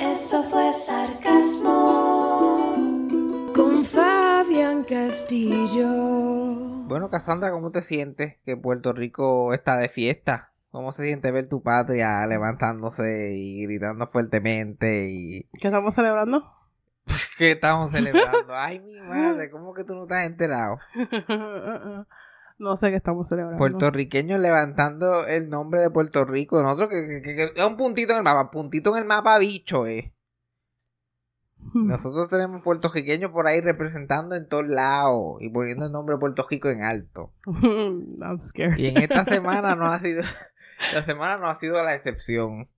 Eso fue sarcasmo. Con Fabián Castillo. Bueno, Cassandra, ¿cómo te sientes que Puerto Rico está de fiesta? ¿Cómo se siente ver tu patria levantándose y gritando fuertemente y ¿Qué estamos celebrando? qué estamos celebrando? Ay, mi madre, ¿cómo que tú no estás enterado? no sé qué estamos celebrando. Puertorriqueños levantando el nombre de Puerto Rico. Nosotros que, que- que- que es un puntito en el mapa, puntito en el mapa bicho, eh. Nosotros tenemos puertorriqueños por ahí representando en todos lados y poniendo el nombre de Puerto Rico en alto. I'm scared. Y en esta semana no ha sido, la semana no ha sido la excepción.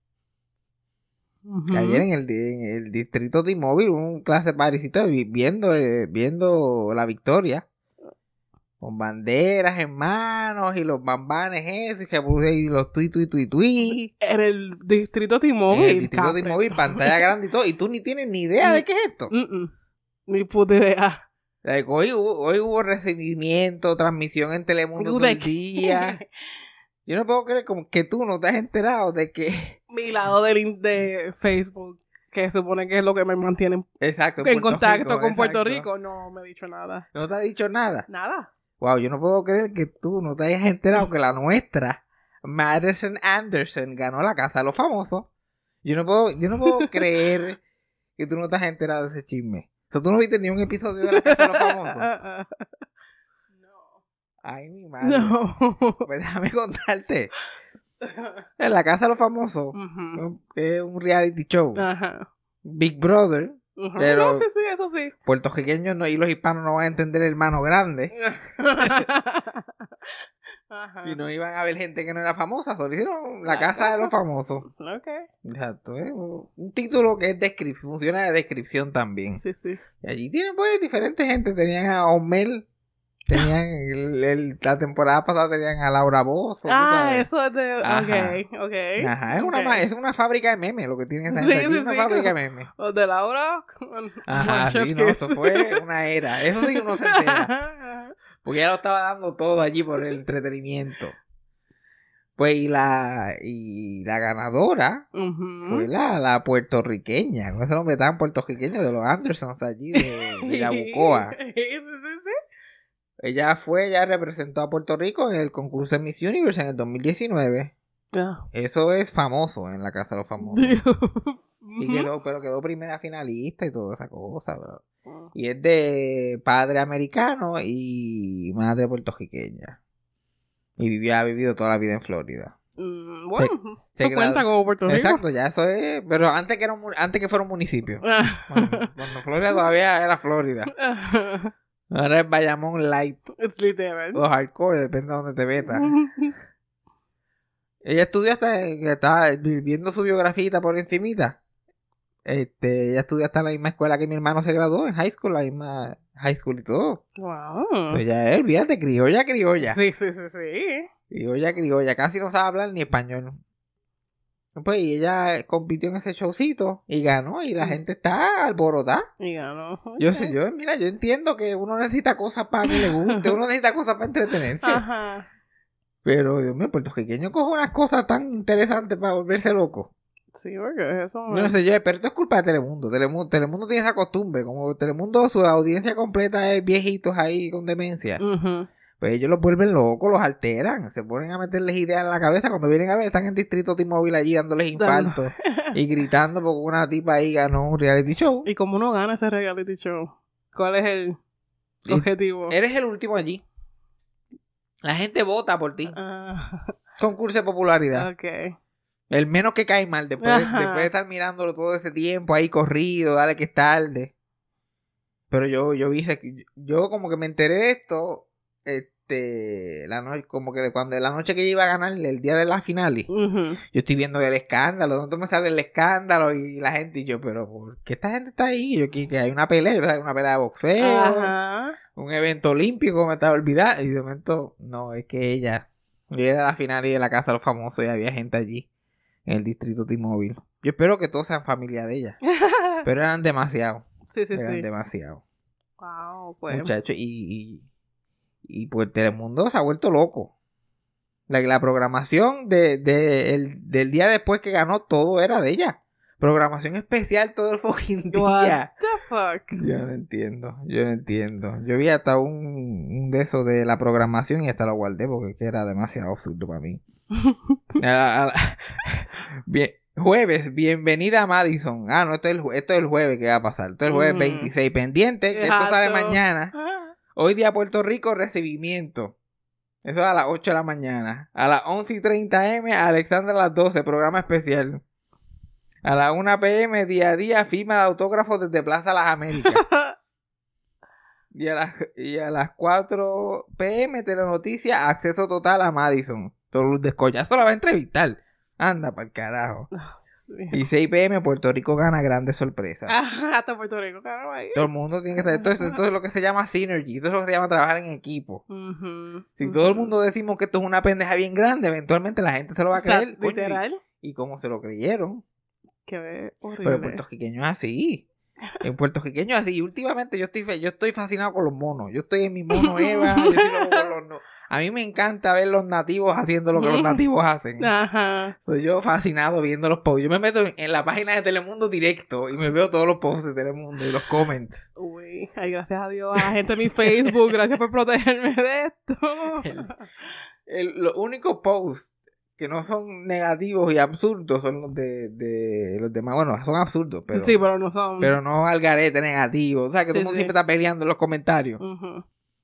Ayer en el, di- en el distrito de Inmóvil, un clase parisito vi- viendo, eh, viendo la victoria. Con banderas en manos y los bambanes eso y, que, y los tui tui tui tui. En el distrito En T-Mobile. el distrito. Inmóvil, pantalla grande y todo. Y tú ni tienes ni idea de qué es esto. Mm-mm. Ni puta idea. Like, hoy, hubo- hoy hubo recibimiento, transmisión en Telemundo todo ¿De el día. Yo no puedo creer como que tú no te has enterado de que... Mi lado del de Facebook, que se supone que es lo que me mantiene Exacto. en Puerto contacto Rico, con Puerto. Rico. No me ha dicho nada. No te ha dicho nada. Nada. Wow, yo no puedo creer que tú no te hayas enterado que la nuestra, Madison Anderson, ganó la casa de los famosos. Yo no puedo, yo no puedo creer que tú no te has enterado de ese chisme. O sea, tú no viste ni un episodio de la casa de los famosos. no. Ay, mi madre. No. Pues déjame contarte. En la casa de los famosos es un reality show. Ajá. Big Brother. Pero- No, sí, sí, eso sí. Puertorriqueños no, y los hispanos no van a entender el mano grande. Ajá. Y no iban a ver gente que no era famosa. Solo hicieron la casa de los famosos. Ok. Exacto, es un título que es funciona de descripción también. Sí, sí. Y allí tienen pues diferentes gente. Tenían a Omel, tenían el- el- la temporada pasada tenían a Laura Bozo. Ah, sabes. eso es de. Ajá. Ok, ok. Ajá, es una, es una fábrica de memes lo que tiene esa Sí, gente allí, sí, una sí, fábrica de memes. Los de Laura. Ajá, sí, no, eso fue una era. Eso sí uno se entera. Porque ya lo estaba dando todo allí por el entretenimiento. Pues y la, y la ganadora fue la, la puertorriqueña, con ese nombre tan puertorriqueño de los Andersons allí de, de Yabucoa. Ella fue, ella representó a Puerto Rico en el concurso de Miss Universe en el 2019. Ah. Eso es famoso en la Casa de los Famosos. Y quedó, pero quedó primera finalista y toda esa cosa. bro. Y es de padre americano y madre puertorriqueña. Y vivió, ha vivido toda la vida en Florida. Mm, Bueno, se eso cuenta como Puerto Rico. Exacto, ya eso es. Pero antes que, era un antes que fuera un municipio. Ah. Bueno, cuando Florida todavía era Florida. Ahora es Bayamón Light Es literal. o Hardcore, depende de donde te metas. Ella estudió hasta que estaba viendo su biografía por encimita. Este, ella estudió hasta en la misma escuela que mi hermano se graduó en high school, la misma high school y todo. Wow. Pues ya él, fíjate, criolla, criolla. Sí, sí, sí, sí. Criolla, criolla, casi no sabe hablar ni español. Pues y ella compitió en ese showcito y ganó y la Mm. gente está alborotada. Y ganó. Yo sé, yo, mira, yo entiendo que uno necesita cosas para que le guste, uno necesita cosas para entretenerse. Ajá. Pero, Dios mío, puertorriqueño coge unas cosas tan interesantes para volverse loco. Sí, porque eso. Yo no sé yo, pero esto es culpa de Telemundo. Telemundo. Telemundo tiene esa costumbre. Como Telemundo, su audiencia completa es viejitos ahí con demencia. Ujú. Pues ellos los vuelven locos, los alteran. Se ponen a meterles ideas en la cabeza. Cuando vienen a ver, están en distrito T-Mobile allí dándoles infartos. y gritando porque una tipa ahí ganó un reality show. ¿Y cómo uno gana ese reality show? ¿Cuál es el...? Objetivo. Eres el último allí. La gente vota por ti. Ah, Concurso de popularidad. ok. El menos que cae mal después, Ajá. después de estar mirándolo todo ese tiempo ahí corrido, dale que es tarde. Pero yo, yo vi, yo como que me enteré de esto, este, la noche, como que cuando la noche que yo iba a ganar, el día de la final, Ujú. yo estoy viendo el escándalo, ¿dónde me sale el escándalo? Y la gente, y yo, pero ¿por qué esta gente está ahí? Yo que, que hay una pelea, yo pensaba que una pelea de boxeo, Ajá. un evento olímpico, me estaba olvidando, y de momento, no, es que ella, yo era la final y de la casa de los famosos y había gente allí, en el distrito T-Mobile. Yo espero que todos sean familia de ella, pero eran demasiado, sí, sí, eran sí. demasiado, Wow, pues. muchachos, y, y, y pues Telemundo se ha vuelto loco. La, la programación de, de- el- del día después que ganó todo era de ella. Programación especial todo el fucking What día. the fuck? Yo no entiendo, yo no entiendo. Yo vi hasta un, un de esos de la programación y hasta lo guardé porque era demasiado absurdo para mí. A- a- Bien, jueves, bienvenida a Madison. Ah, no, esto es, el, esto es el jueves que va a pasar. Esto es el jueves Ujú. 26. Pendiente, que esto sale mañana. Ah, Hoy día Puerto Rico, recibimiento. Eso es a las 8 de la mañana. A las 11 y 30 M, Alexandra a las 12, programa especial. A las 1 PM, día a día, firma de autógrafos desde Plaza Las Américas. y, a las, y a las 4 PM, Telenoticia, acceso total a Madison. Todo Luz de Escolla. Eso la va a entrevistar. Anda para el carajo. Dios mío. Y 6 PM, Puerto Rico gana grandes sorpresas. Ajá, hasta Puerto Rico, claro, ahí. Todo el mundo tiene que estar. Esto es, esto es lo que se llama synergy. Esto es lo que se llama trabajar en equipo. Si todo el mundo decimos que esto es una pendeja bien grande, eventualmente la gente se lo va a O sea, creer. coño, y- literal, y, como se lo creyeron. Pero horrible. en puertorriqueño es así. En puertorriqueño es así. Y últimamente yo estoy fe- yo estoy fascinado con los monos. Yo estoy en mi mono Eva. yo loco con los no- A mí me encanta ver los nativos haciendo lo que los nativos hacen. Ajá. Soy yo fascinado viendo los posts. Yo me meto en, en la página de Telemundo directo y me veo todos los posts de Telemundo y los comments. Uy, ay, gracias a Dios, a la gente de mi Facebook, gracias por protegerme de esto. El- El- los únicos posts que no son negativos y absurdos son los de, de los demás. Bueno, son absurdos, pero, sí, pero no son. pero no al garete negativo. O sea, que todo el mundo sí. siempre está peleando en los comentarios.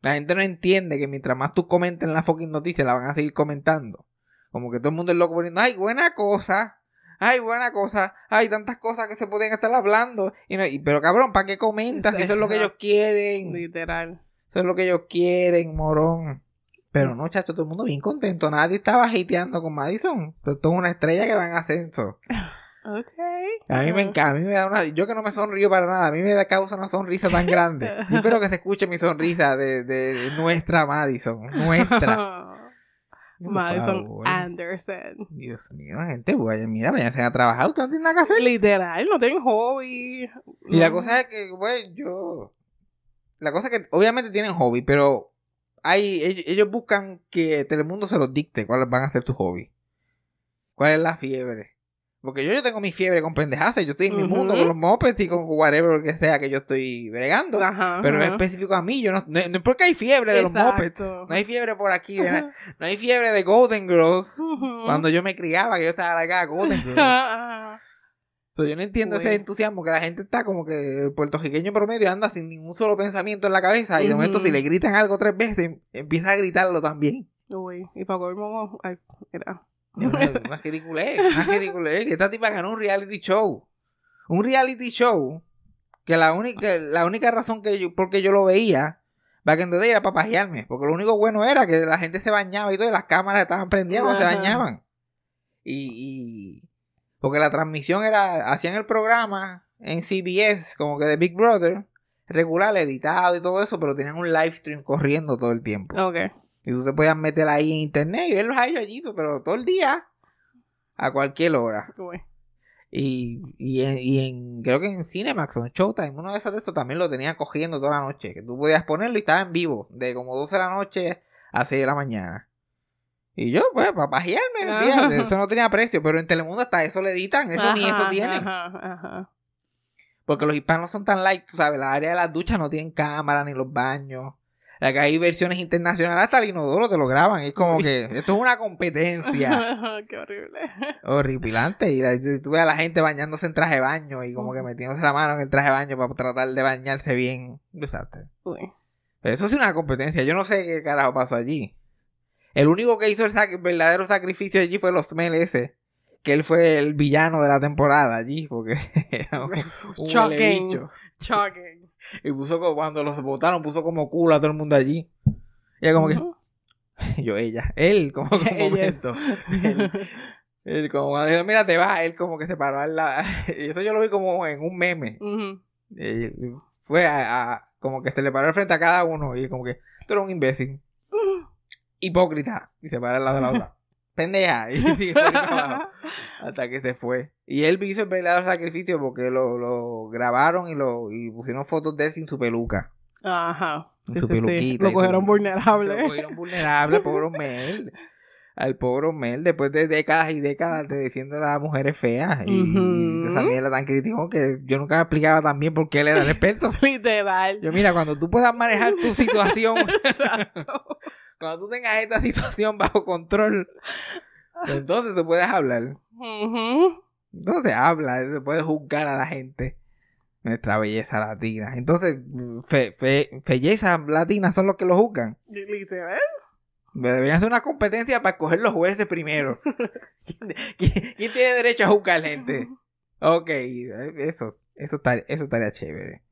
La gente no entiende que mientras más tú comentes la fucking noticia, la van a seguir comentando. Como que todo el mundo es loco poniendo, ay, buena cosa. Ay, buena cosa. Hay tantas cosas que se podían estar hablando. Y no, y- pero cabrón, ¿para qué comentas? Eso es lo que ellos quieren. Literal. Eso es lo que ellos quieren, morón. Pero no, chacho, todo el mundo bien contento. Nadie estaba hateando con Madison. Esto es una estrella que va en ascenso. Ok. A mí me encanta, a mí me da una... Yo que no me sonrío para nada, a mí me da causa una sonrisa tan grande. Yo espero que se escuche mi sonrisa de, de nuestra Madison. Nuestra. Madison favor. Anderson. Dios mío, gente, vaya, mira, váyanse a trabajar, ustedes no tienen nada que hacer. Literal, no tienen hobby. Y la cosa es que, güey, yo... La cosa es que obviamente tienen hobby, pero hay, ellos, ellos buscan que Telemundo se los dicte cuáles van a ser tus hobbies. ¿Cuál es la fiebre? Porque yo, yo tengo mi fiebre con pendejadas, yo estoy en mi mundo con los mopeds y con whatever que sea que yo estoy bregando. Ajá. Pero es específico a mí, yo no, no, no es porque hay fiebre de los mopeds. No hay fiebre por aquí, de no hay fiebre de Golden Girls. Cuando yo me criaba, que yo estaba acá, Golden Girls. So, yo no entiendo ese entusiasmo que la gente está como que el puertorriqueño promedio anda sin ningún solo pensamiento en la cabeza y de momento si le gritan algo tres veces empieza a gritarlo también. Uy, y para colmo, ay. Es una, una ridiculez, una ridiculez. Que esta tipa ganó un reality show. Un reality show que la única, la única razón que yo, porque yo lo veía, va que entonces era para pajearme. Porque lo único bueno era que la gente se bañaba y todo, y las cámaras estaban prendidas se bañaban. Y, y porque la transmisión era, hacían el programa en CBS, como que de Big Brother, regular, editado y todo eso, pero tenían un live stream corriendo todo el tiempo. Ok. Y tú te podías meter ahí en internet y verlos a ellos allí, pero todo el día, a cualquier hora. Uy. Y, y, en, y en- creo que en Cinemax o en Showtime, uno de esos de estos también lo tenía cogiendo toda la noche. Que tú podías ponerlo y estaba en vivo, de como 12 de la noche a 6 de la mañana. Y yo, pues, para pajearme, Ajá. fíjate, eso no tenía precio, pero en Telemundo hasta eso le editan, eso ni eso Ajá, tiene. Ajá, ajá. Porque los hispanos son tan light, tú sabes, la área de las duchas no tienen cámara ni los baños. La que hay versiones internacionales hasta el inodoro te lo graban. Es como que esto es una competencia Qué horrible. horripilante. Y la- tú ves a la gente bañándose en traje de baño y como que metiéndose la mano en el traje de baño para tratar de bañarse bien. Desastre. Uy. Eso es una competencia. Yo no sé qué carajo pasó allí. El único que hizo el sac- verdadero sacrificio allí fue los ese. Que él fue el villano de la temporada allí. Porque era un, un Shocking. Shocking. Y puso como, cuando los votaron, puso como culo a todo el mundo allí. Y era como que, yo, ella, él, como que momento. Él, él como cuando dijo, mira, te vas, él como que se paró al lado. Y eso yo lo vi como en un meme. Fue a, a- como que se le paró al frente a cada uno y como que tú eres un imbécil, hipócrita. Y se para al lado de la otra. Pendeja. Y sigue abajo, hasta que se fue. Y él hizo el verdadero sacrificio porque lo, lo grabaron y lo y pusieron fotos de él sin su peluca. Ajá. Sí, su sí, sí. peluquita Lo y cogieron su- vulnerable. Lo cogieron vulnerable, pobre Mel. Al pobre Mel, después de décadas y décadas de diciendo a las mujeres feas. Y, Ujú. esa mierda tan crítico que yo nunca me explicaba tan bien por qué él era el experto. Literal. Yo, mira, cuando tú puedas manejar tu situación, Exacto. Cuando tú tengas esta situación bajo control, pues entonces te puedes hablar. Entonces habla, se puede juzgar a la gente. Nuestra belleza latina. Entonces, fe, fe, belleza latina son los que lo juzgan. Literal. Deberían hacer una competencia para escoger los jueces primero. ¿Quién, quién- quién tiene derecho a juzgar gente? Ok, eso, eso, estaría, eso estaría chévere.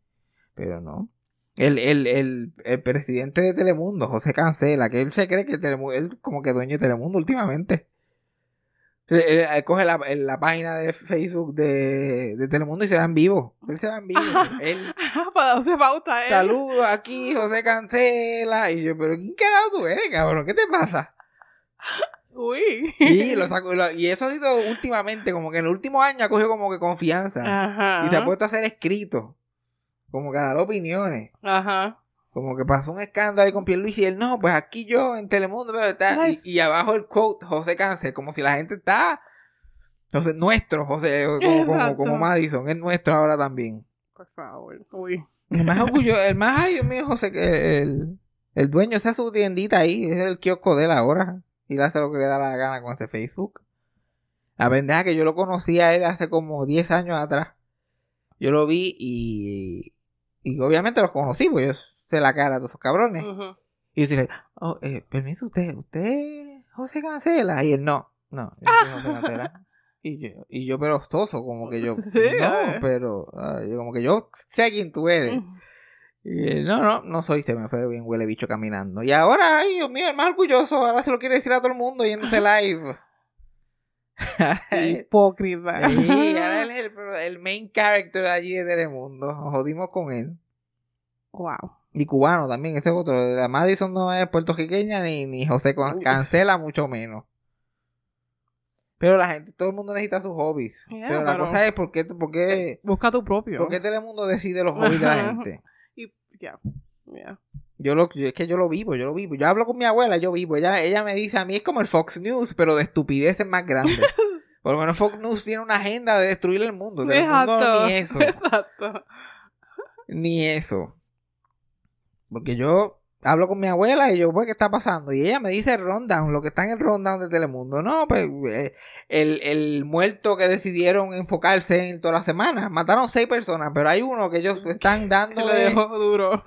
Pero no. El, el, el, el presidente de Telemundo, José Cancela, que él se cree que Telemundo, él como que dueño de Telemundo últimamente. Él, él- él coge la, la página de Facebook de, de Telemundo y se va en vivo. Él se va en vivo. él, Para darse pauta, ¿eh? saludos aquí, José Cancela. Y yo, pero ¿quién carajo tú eres, cabrón? ¿Qué te pasa? Uy. Y, lo saco- lo- y eso ha sido últimamente, como que en el último año ha cogido como que confianza. Ajá. Y se ha puesto a hacer escritos. Como que a dar opiniones. Ajá. Como que pasó un escándalo ahí con Pierluis y él, no, pues aquí yo en Telemundo, pero está- y, abajo el quote, José Cáncer, como si la gente está... José, nuestro, José, como, como, como Madison, es nuestro ahora también. Por favor. Uy. El más orgullo, el más, ay Dios mío, José, que el, el dueño, esa es su tiendita ahí, es el kiosco de él ahora. Y le hace lo que le da la gana con ese Facebook. La pendeja que yo lo conocí a él hace como 10 años atrás. Yo lo vi y, y obviamente los conocí, pues yo sé la cara de esos cabrones. Ujú. Y yo dije, oh, eh, permiso, usted, usted, José Cancela. Y él, no, no, yo soy José Cancela. Y yo, y yo pero ostoso, como que yo, Sí, no, pero, yo como que yo sé quién tú eres. Y él, no, no, no soy, se me fue bien huele bicho caminando. Y ahora, ay, Dios mío, el más orgulloso, ahora se lo quiere decir a todo el mundo yéndose live. Hipócrita. Sí, ahora él es el, el main character de allí de Telemundo. Nos jodimos con él. Wow. Y cubano también, ese es otro. La Madison no es puertorriqueña ni, ni José. Cancela, mucho menos. Pero la gente, todo el mundo necesita sus hobbies. Yeah, pero la pero- cosa es por qué, por qué, Busca tu propio. por qué Telemundo decide los hobbies de la gente. Y ya. Yo lo, yo- es que yo lo vivo, yo lo vivo. Yo hablo con mi abuela, yo vivo. Ella, ella me dice, a mí es como el Fox News, pero de estupideces más grandes. Por lo menos Fox News tiene una agenda de destruir el mundo. Exacto. ni eso. Exacto. Ni eso. Porque yo hablo con mi abuela y yo, pues, ¿qué está pasando? Y ella me dice el rundown, lo que está en el rundown de Telemundo. No, pues, eh, el, el muerto que decidieron enfocarse en toda la semana. Mataron seis personas, pero hay uno que ellos están Que le dejó duro.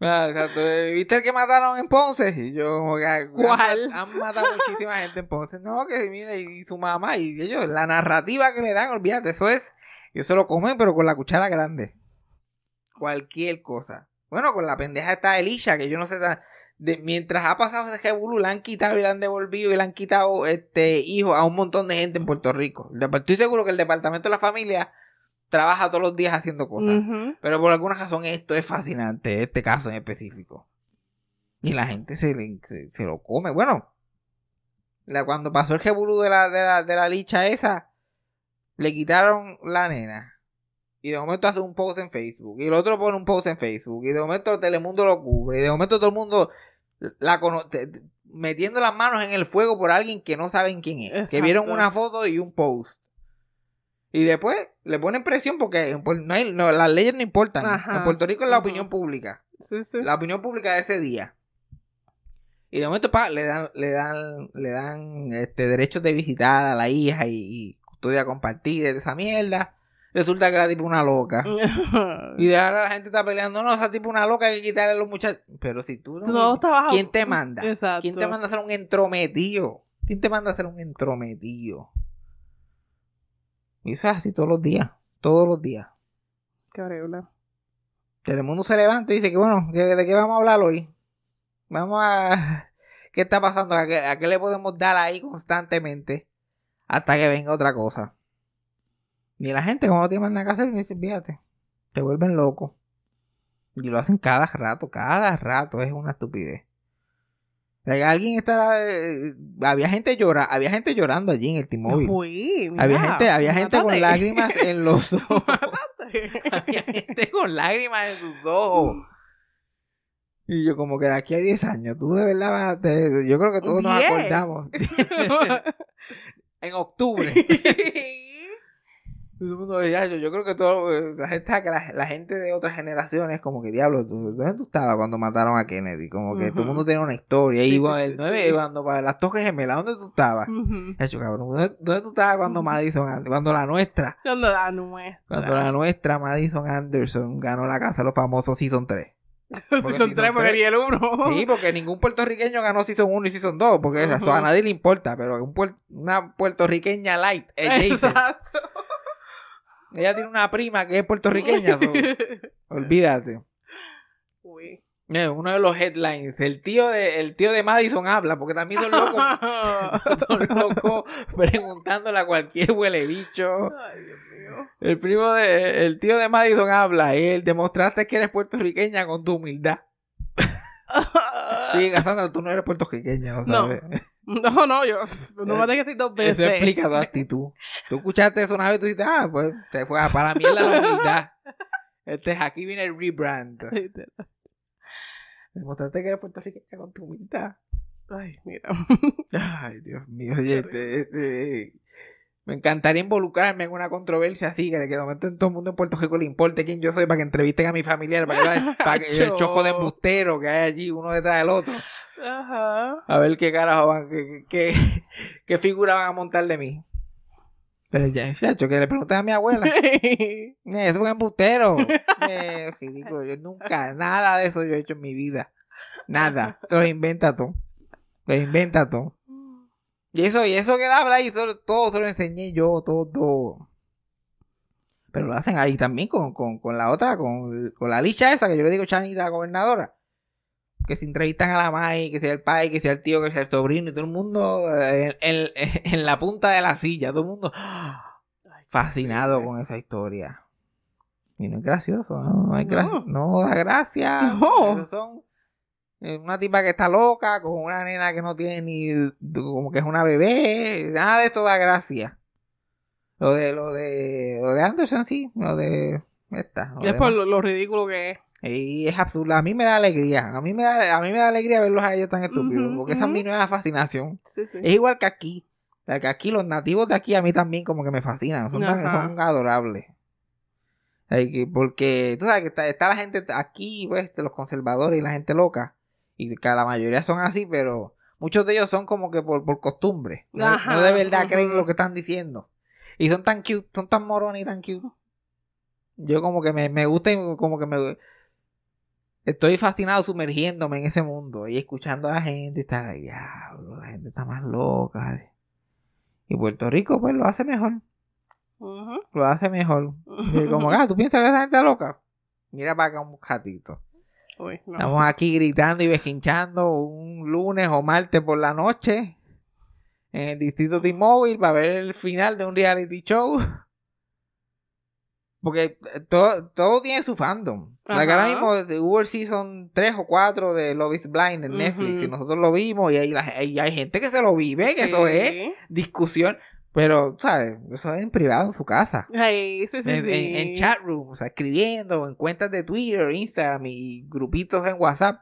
Ah, exacto. ¿Viste el que mataron en Ponce? Y yo, como que, han- ¿Cuál? Han, matado muchísima gente en Ponce. No, que mira, y su mamá, y ellos, la narrativa que le dan, olvídate, eso es, ellos se lo comen, pero con la cuchara grande. Cualquier cosa. Bueno, con la pendeja está Elisha, que yo no sé, de, mientras ha pasado ese revolú, le han quitado y le han devolvido y le han quitado este hijos a un montón de gente en Puerto Rico. Estoy seguro que el departamento de la familia trabaja todos los días haciendo cosas. Pero por alguna razón esto es fascinante, este caso en específico. Y la gente se, le- se, se lo come. Bueno, la, cuando pasó el revolú de la, de, la, de la licha esa, le quitaron la nena. Y de momento hace un post en Facebook. Y el otro pone un post en Facebook. Y de momento Telemundo lo cubre. Y de momento todo el mundo la conoce. Metiendo las manos en el fuego por alguien que no saben quién es. Que vieron una foto y un post. Y después le ponen presión porque en Puer- no hay- no, las leyes no importan. Ajá. En Puerto Rico es la opinión pública. Sí, sí. La opinión pública de ese día. Y de momento pa, le dan, le dan, le dan este derechos de visitar a la hija y, y custodia compartida de esa mierda. Resulta que era tipo una loca. Y de ahora la gente está peleando, no, esa tipo una loca, hay que quitarle a los muchachos. Pero si tú no... No ¿Quién te manda? Exacto. ¿Quién te manda a ser un entrometido? ¿Quién te manda a ser un entrometido? Y eso es así todos los días. Todos los días. Qué horrible. Que el mundo se levanta y dice que bueno, ¿de qué vamos a hablar hoy? Vamos a... ¿Qué está pasando? ¿A qué, a qué le podemos dar ahí constantemente? Hasta que venga otra cosa. Y la gente, como no tiene más nada que hacer, me dice, fíjate, te vuelven loco. Y lo hacen cada rato, cada rato, es una estupidez. Alguien está... eh, había gente llora, había gente llorando allí en el T-Mobile. Uy, mira, Había gente, había gente con lágrimas en los ojos. Había gente con lágrimas en sus ojos. Y yo como que de aquí a 10 años, tú de verdad vas a te- Yo creo que todos nos acordamos. en octubre. Todo el mundo decía, yo, yo creo que todo, eh, la gente, que la, la gente de otras generaciones, como que diablo, ¿tú- ¿dónde tú estabas cuando mataron a Kennedy? Como que todo el mundo tenía una historia. Sí, y sí, bueno, sí, el 9, sí. cuando para las toques gemelas, ¿dónde tú estabas? Hecho, cabrón, ¿dónde, dónde tú estabas cuando Madison, An- cuando la nuestra, Cuando la nuestra. cuando la nuestra Madison Anderson ganó la casa de los famosos Season 3? porque Season Season 3 porque ni el 1. Sí, porque ningún puertorriqueño ganó Season 1 y Season 2, porque eso, a nadie le importa, pero un puer- una puertorriqueña light, es Jason. Exacto. Ella tiene una prima que es puertorriqueña, so, olvídate. Uy. Uno de los headlines, el tío de, el tío de Madison habla, porque también son locos, son locos preguntándole a cualquier huele bicho. Ay, Dios mío. El primo de, el tío de Madison habla, él demostraste que eres puertorriqueña con tu humildad. Sí, Cassandra, tú no eres puertorriqueña, ¿no No. sabes? No, no, yo no me decir dos veces. Eso explica tu actitud. Tú escuchaste eso una vez y tú dices, ah, pues te fue a para mí es la humildad. Este, aquí viene el rebrand. Demostraste que eres puertorriqueña con tu humildad. Ay, mira. Ay, Dios mío, oye, este, este, me encantaría involucrarme en una controversia así, que de momento en todo el mundo en Puerto Rico le importe quién yo soy para que entrevisten a mi familiar, para que vean- para que el Acho. chojo de embustero que hay allí, uno detrás del otro. Ajá. A ver qué carajo van, qué, qué, qué figura van a montar de mí. Pero ya, chacho, que le pregunten a mi abuela. Eh, es un embustero. Eh, ridículo. Yo nunca, nada de eso yo he hecho en mi vida. Nada. Se lo inventa todo. Lo inventa todo. Y eso, y eso que él habla ahí, eso, todo se lo enseñé yo, todo, todo. Pero lo hacen ahí también con, con, con la otra, con, con la licha esa, que yo le digo Chanita, la gobernadora. Que se entrevistan a la Mai, que sea el pai, que sea el tío, que sea el sobrino, y todo el mundo eh, en, en- en la punta de la silla, todo el mundo fascinado con esa historia. Y no es gracioso, no, no, es gra- No. no da gracia. No. Son eh, una tipa que está loca, con una nena que no tiene ni como que es una bebé, nada de esto da gracia. Lo de lo de lo de Anderson sí, lo de esta. lo Es de- por lo, lo ridículo que es. Y es absurdo, a mí me da alegría, a mí me da a mí me da alegría verlos a ellos tan estúpidos, porque esa es mi nueva fascinación. Sí, sí. Es igual que aquí. O sea, que aquí los nativos de aquí a mí también como que me fascinan. Son, tan- son adorables. Porque tú sabes que está, está la gente aquí, pues, los conservadores y la gente loca. Y que la mayoría son así, pero muchos de ellos son como que por, por costumbre. No, Ajá, no de verdad creen lo que están diciendo. Y son tan cute, son tan morones y tan cute. Yo como que me, me gusta y como que me... Estoy fascinado sumergiéndome en ese mundo y escuchando a la gente y está, diablo, la gente está más loca. Y Puerto Rico pues lo hace mejor, lo hace mejor. Y como, ah, ¿tú piensas que esa gente está loca? Mira para acá un. Uy, no. Estamos aquí gritando y bejinchando un lunes o martes por la noche en el distrito T-Mobile para ver el final de un reality show. Porque eh, todo, todo tiene su fandom. La que ahora mismo de- hubo el season 3 o 4 de Love is Blind en Netflix y nosotros lo vimos y hay, la- y hay gente que se lo vive, que eso es discusión. Pero, ¿sabes? Eso es en privado en su casa. Ay, sí, sí, En, sí. en, en chat room, o sea, escribiendo en cuentas de Twitter, Instagram y grupitos en WhatsApp.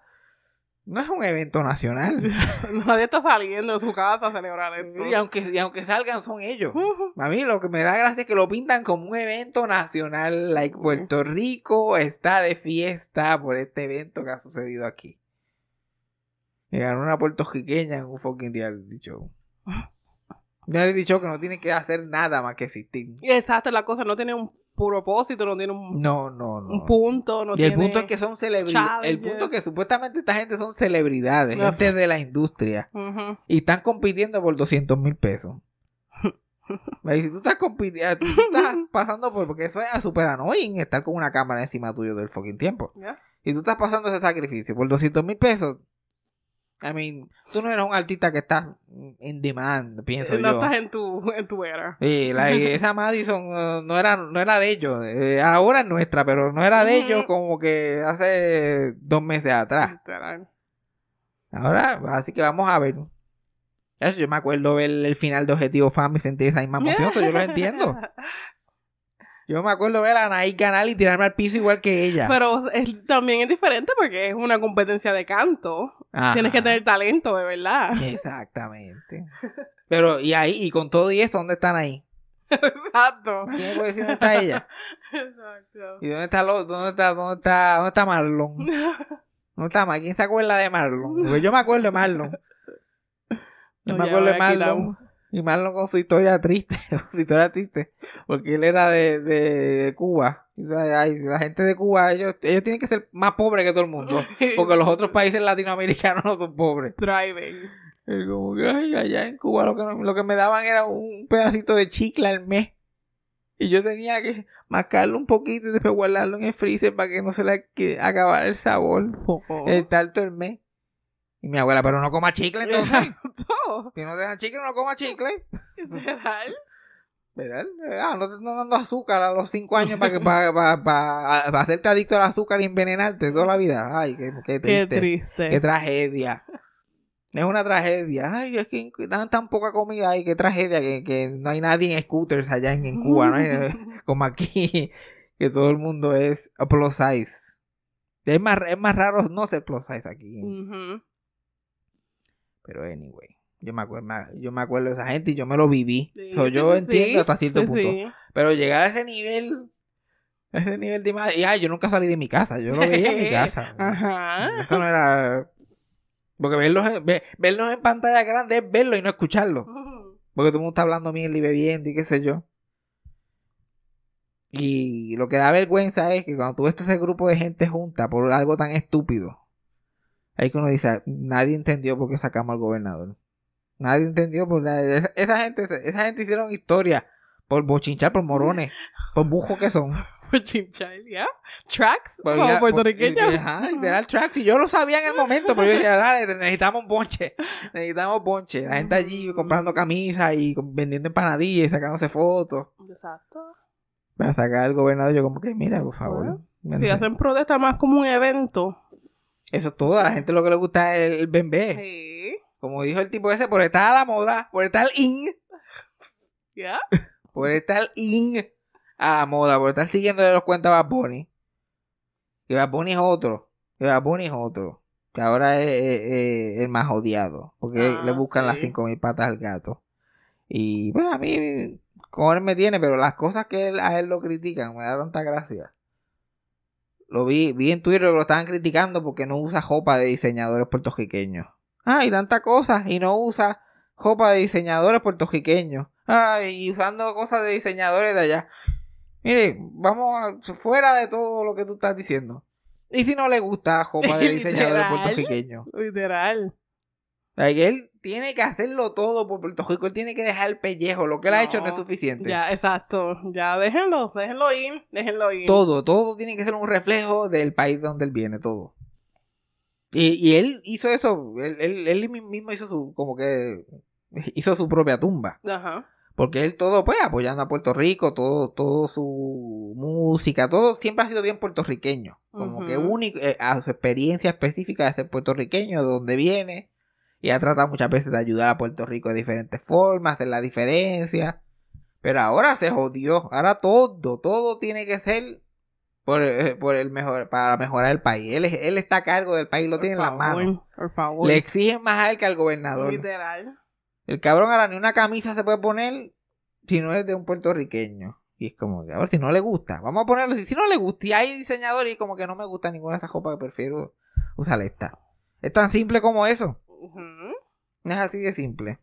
No es un evento nacional. Nadie está saliendo de su casa a celebrar esto. y, aunque, y aunque salgan, son ellos. A mí lo que me da gracia es que lo pintan como un evento nacional. Like Puerto Rico está de fiesta por este evento que ha sucedido aquí. Y ganó una puertorriqueña en un fucking reality show. Un reality show que no tiene que hacer nada más que existir. Exacto, la cosa no tiene un propósito, no tiene un, No, no, no. un punto, no y el tiene... punto es que son celebridades. El punto es que supuestamente esta gente son celebridades, gente de la industria. Y están compitiendo por 200 mil pesos. Y si tú estás compitiendo, tú estás pasando por. Porque eso es super annoying estar con una cámara encima tuyo del fucking tiempo. Y tú estás pasando ese sacrificio por 200 mil pesos. I mean, tú no eres un artista que estás en demand, pienso no yo. estás en tu, en tu era. Y esa Madison uh, no era no era de ellos. Eh, ahora es nuestra, pero no era de ellos como que hace dos meses atrás. Literal. Ahora, así que vamos a ver. Eso, yo me acuerdo ver el final de Objetivo Fan y sentir esa misma emoción, yo lo entiendo. Yo me acuerdo ver a Anaí ganar y tirarme al piso igual que ella. Pero es- también es diferente porque es una competencia de canto. Ajá. Tienes que tener talento, de verdad. Exactamente. Pero, y ahí, y con todo y esto, ¿dónde están ahí? Exacto. ¿Quién puede decir dónde está ella? Exacto. ¿Y dónde está, lo, dónde está, dónde está, dónde está Marlon? ¿Dónde está Marlon? ¿Quién se acuerda de Marlon? Porque yo me acuerdo de Marlon. Yo No, me acuerdo de Marlon. Y Marlon con su historia triste, su historia triste, porque él era de, de Cuba. O sea, la gente de Cuba, ellos, ellos tienen que ser más pobres que todo el mundo, porque los otros países latinoamericanos no son pobres. Driving. Y como que, ay, allá en Cuba lo que, no- lo que me daban era un pedacito de chicle al mes. Y yo tenía que mascarlo un poquito y después guardarlo en el freezer para que no se le acabara el sabor. Poco. El tarto del mes. Y mi abuela, pero no coma chicle entonces. Si no te dan chicle, no coma chicle. Literal. ¿Verdad? Ah, no te están dando azúcar a los 5 años para que para, para, para, hacerte adicto al azúcar y envenenarte toda la vida. Ay, qué, qué Qué triste. triste. Qué tragedia. Es una tragedia. Ay, es que dan tan poca comida. Ay, qué tragedia que, que no hay nadie en scooters allá en, en Cuba, ¿no? Como aquí, que todo el mundo es plus size. Es más, es más raro no ser plus size aquí. Pero anyway, yo me acuerdo, yo me acuerdo de esa gente y yo me lo viví. Sí, So, yo sí, entiendo sí. hasta cierto punto. Pero llegar a ese nivel, a ese nivel de imagen, y ay, yo nunca salí de mi casa, yo lo veía en mi casa. Ajá. Eso no era. Porque verlos en, ve- verlos en pantalla grande es verlo y no escucharlo. Porque todo el mundo está hablando mierda y bebiendo y qué sé yo. Y lo que da vergüenza es que cuando tú ves todo ese grupo de gente junta por algo tan estúpido, ahí que uno dice, nadie entendió por qué sacamos al gobernador. Nadie entendió por. Esa, esa gente, esa gente hicieron historia por bochinchar, por morones, por bujos que son. Por chinchar, ¿ya? Tracks Por como puertorriqueños. Ajá, literal tracks. Y yo lo sabía en el momento, pero yo decía, dale, necesitamos bonche. Necesitamos bonche. La gente allí comprando camisas y vendiendo empanadillas y sacándose fotos. Exacto. Para sacar al gobernador, yo como que, mira, por favor. Bueno, Si hacen protesta más como un evento. Eso es todo. A la gente lo que le gusta es el, bembé. Sí. Como dijo el tipo ese, por estar a la moda, por estar in, ¿Ya? por estar in a la moda, por estar siguiendo de los cuentas a Bad Bunny. Que Bad Bunny es otro. Que Bad Bunny es otro. Que ahora es, es- es el más odiado. Porque Ah, le buscan las cinco mil patas al gato. Y pues a mí, como él me tiene, pero las cosas que él- a él lo critican me da tanta gracia. Lo vi, vi en Twitter que lo estaban criticando porque no usa jopa de diseñadores puertorriqueños. Ah, y tanta cosa. Y no usa jopa de diseñadores puertorriqueños. Ah, y usando cosas de diseñadores de allá. Mire, vamos a- fuera de todo lo que tú estás diciendo. ¿Y si no le gusta jopa de diseñadores puertorriqueños? Literal. Él tiene que hacerlo todo por Puerto Rico. Él tiene que dejar el pellejo. Lo que él ha hecho no es suficiente. Ya, exacto. Ya, déjenlo. Déjenlo ir. Déjenlo ir. Todo, todo tiene que ser un reflejo del país donde él viene, todo. Y, y él hizo eso, él, él, él mismo hizo su, como que, hizo su propia tumba. Ajá. Porque él todo, pues, apoyando a Puerto Rico, todo, todo su música, todo siempre ha sido bien puertorriqueño. Como que único, eh, a su experiencia específica de ser puertorriqueño, de donde viene. Y ha tratado muchas veces de ayudar a Puerto Rico de diferentes formas, hacer la diferencia. Pero ahora se jodió. Ahora todo, todo tiene que ser por, eh, por el mejor, para mejorar el país. Él, él está a cargo del país, lo tiene en la mano. favor, Por favor. Le exigen más a él que al gobernador. Literal. El cabrón ahora ni una camisa se puede poner si no es de un puertorriqueño. Y es como a ver, si no le gusta, vamos a ponerlo así. Si no le gusta, y hay diseñadores y como que no me gusta ninguna de esas ropas, que prefiero usar esta. Es tan simple como eso. Es así de simple.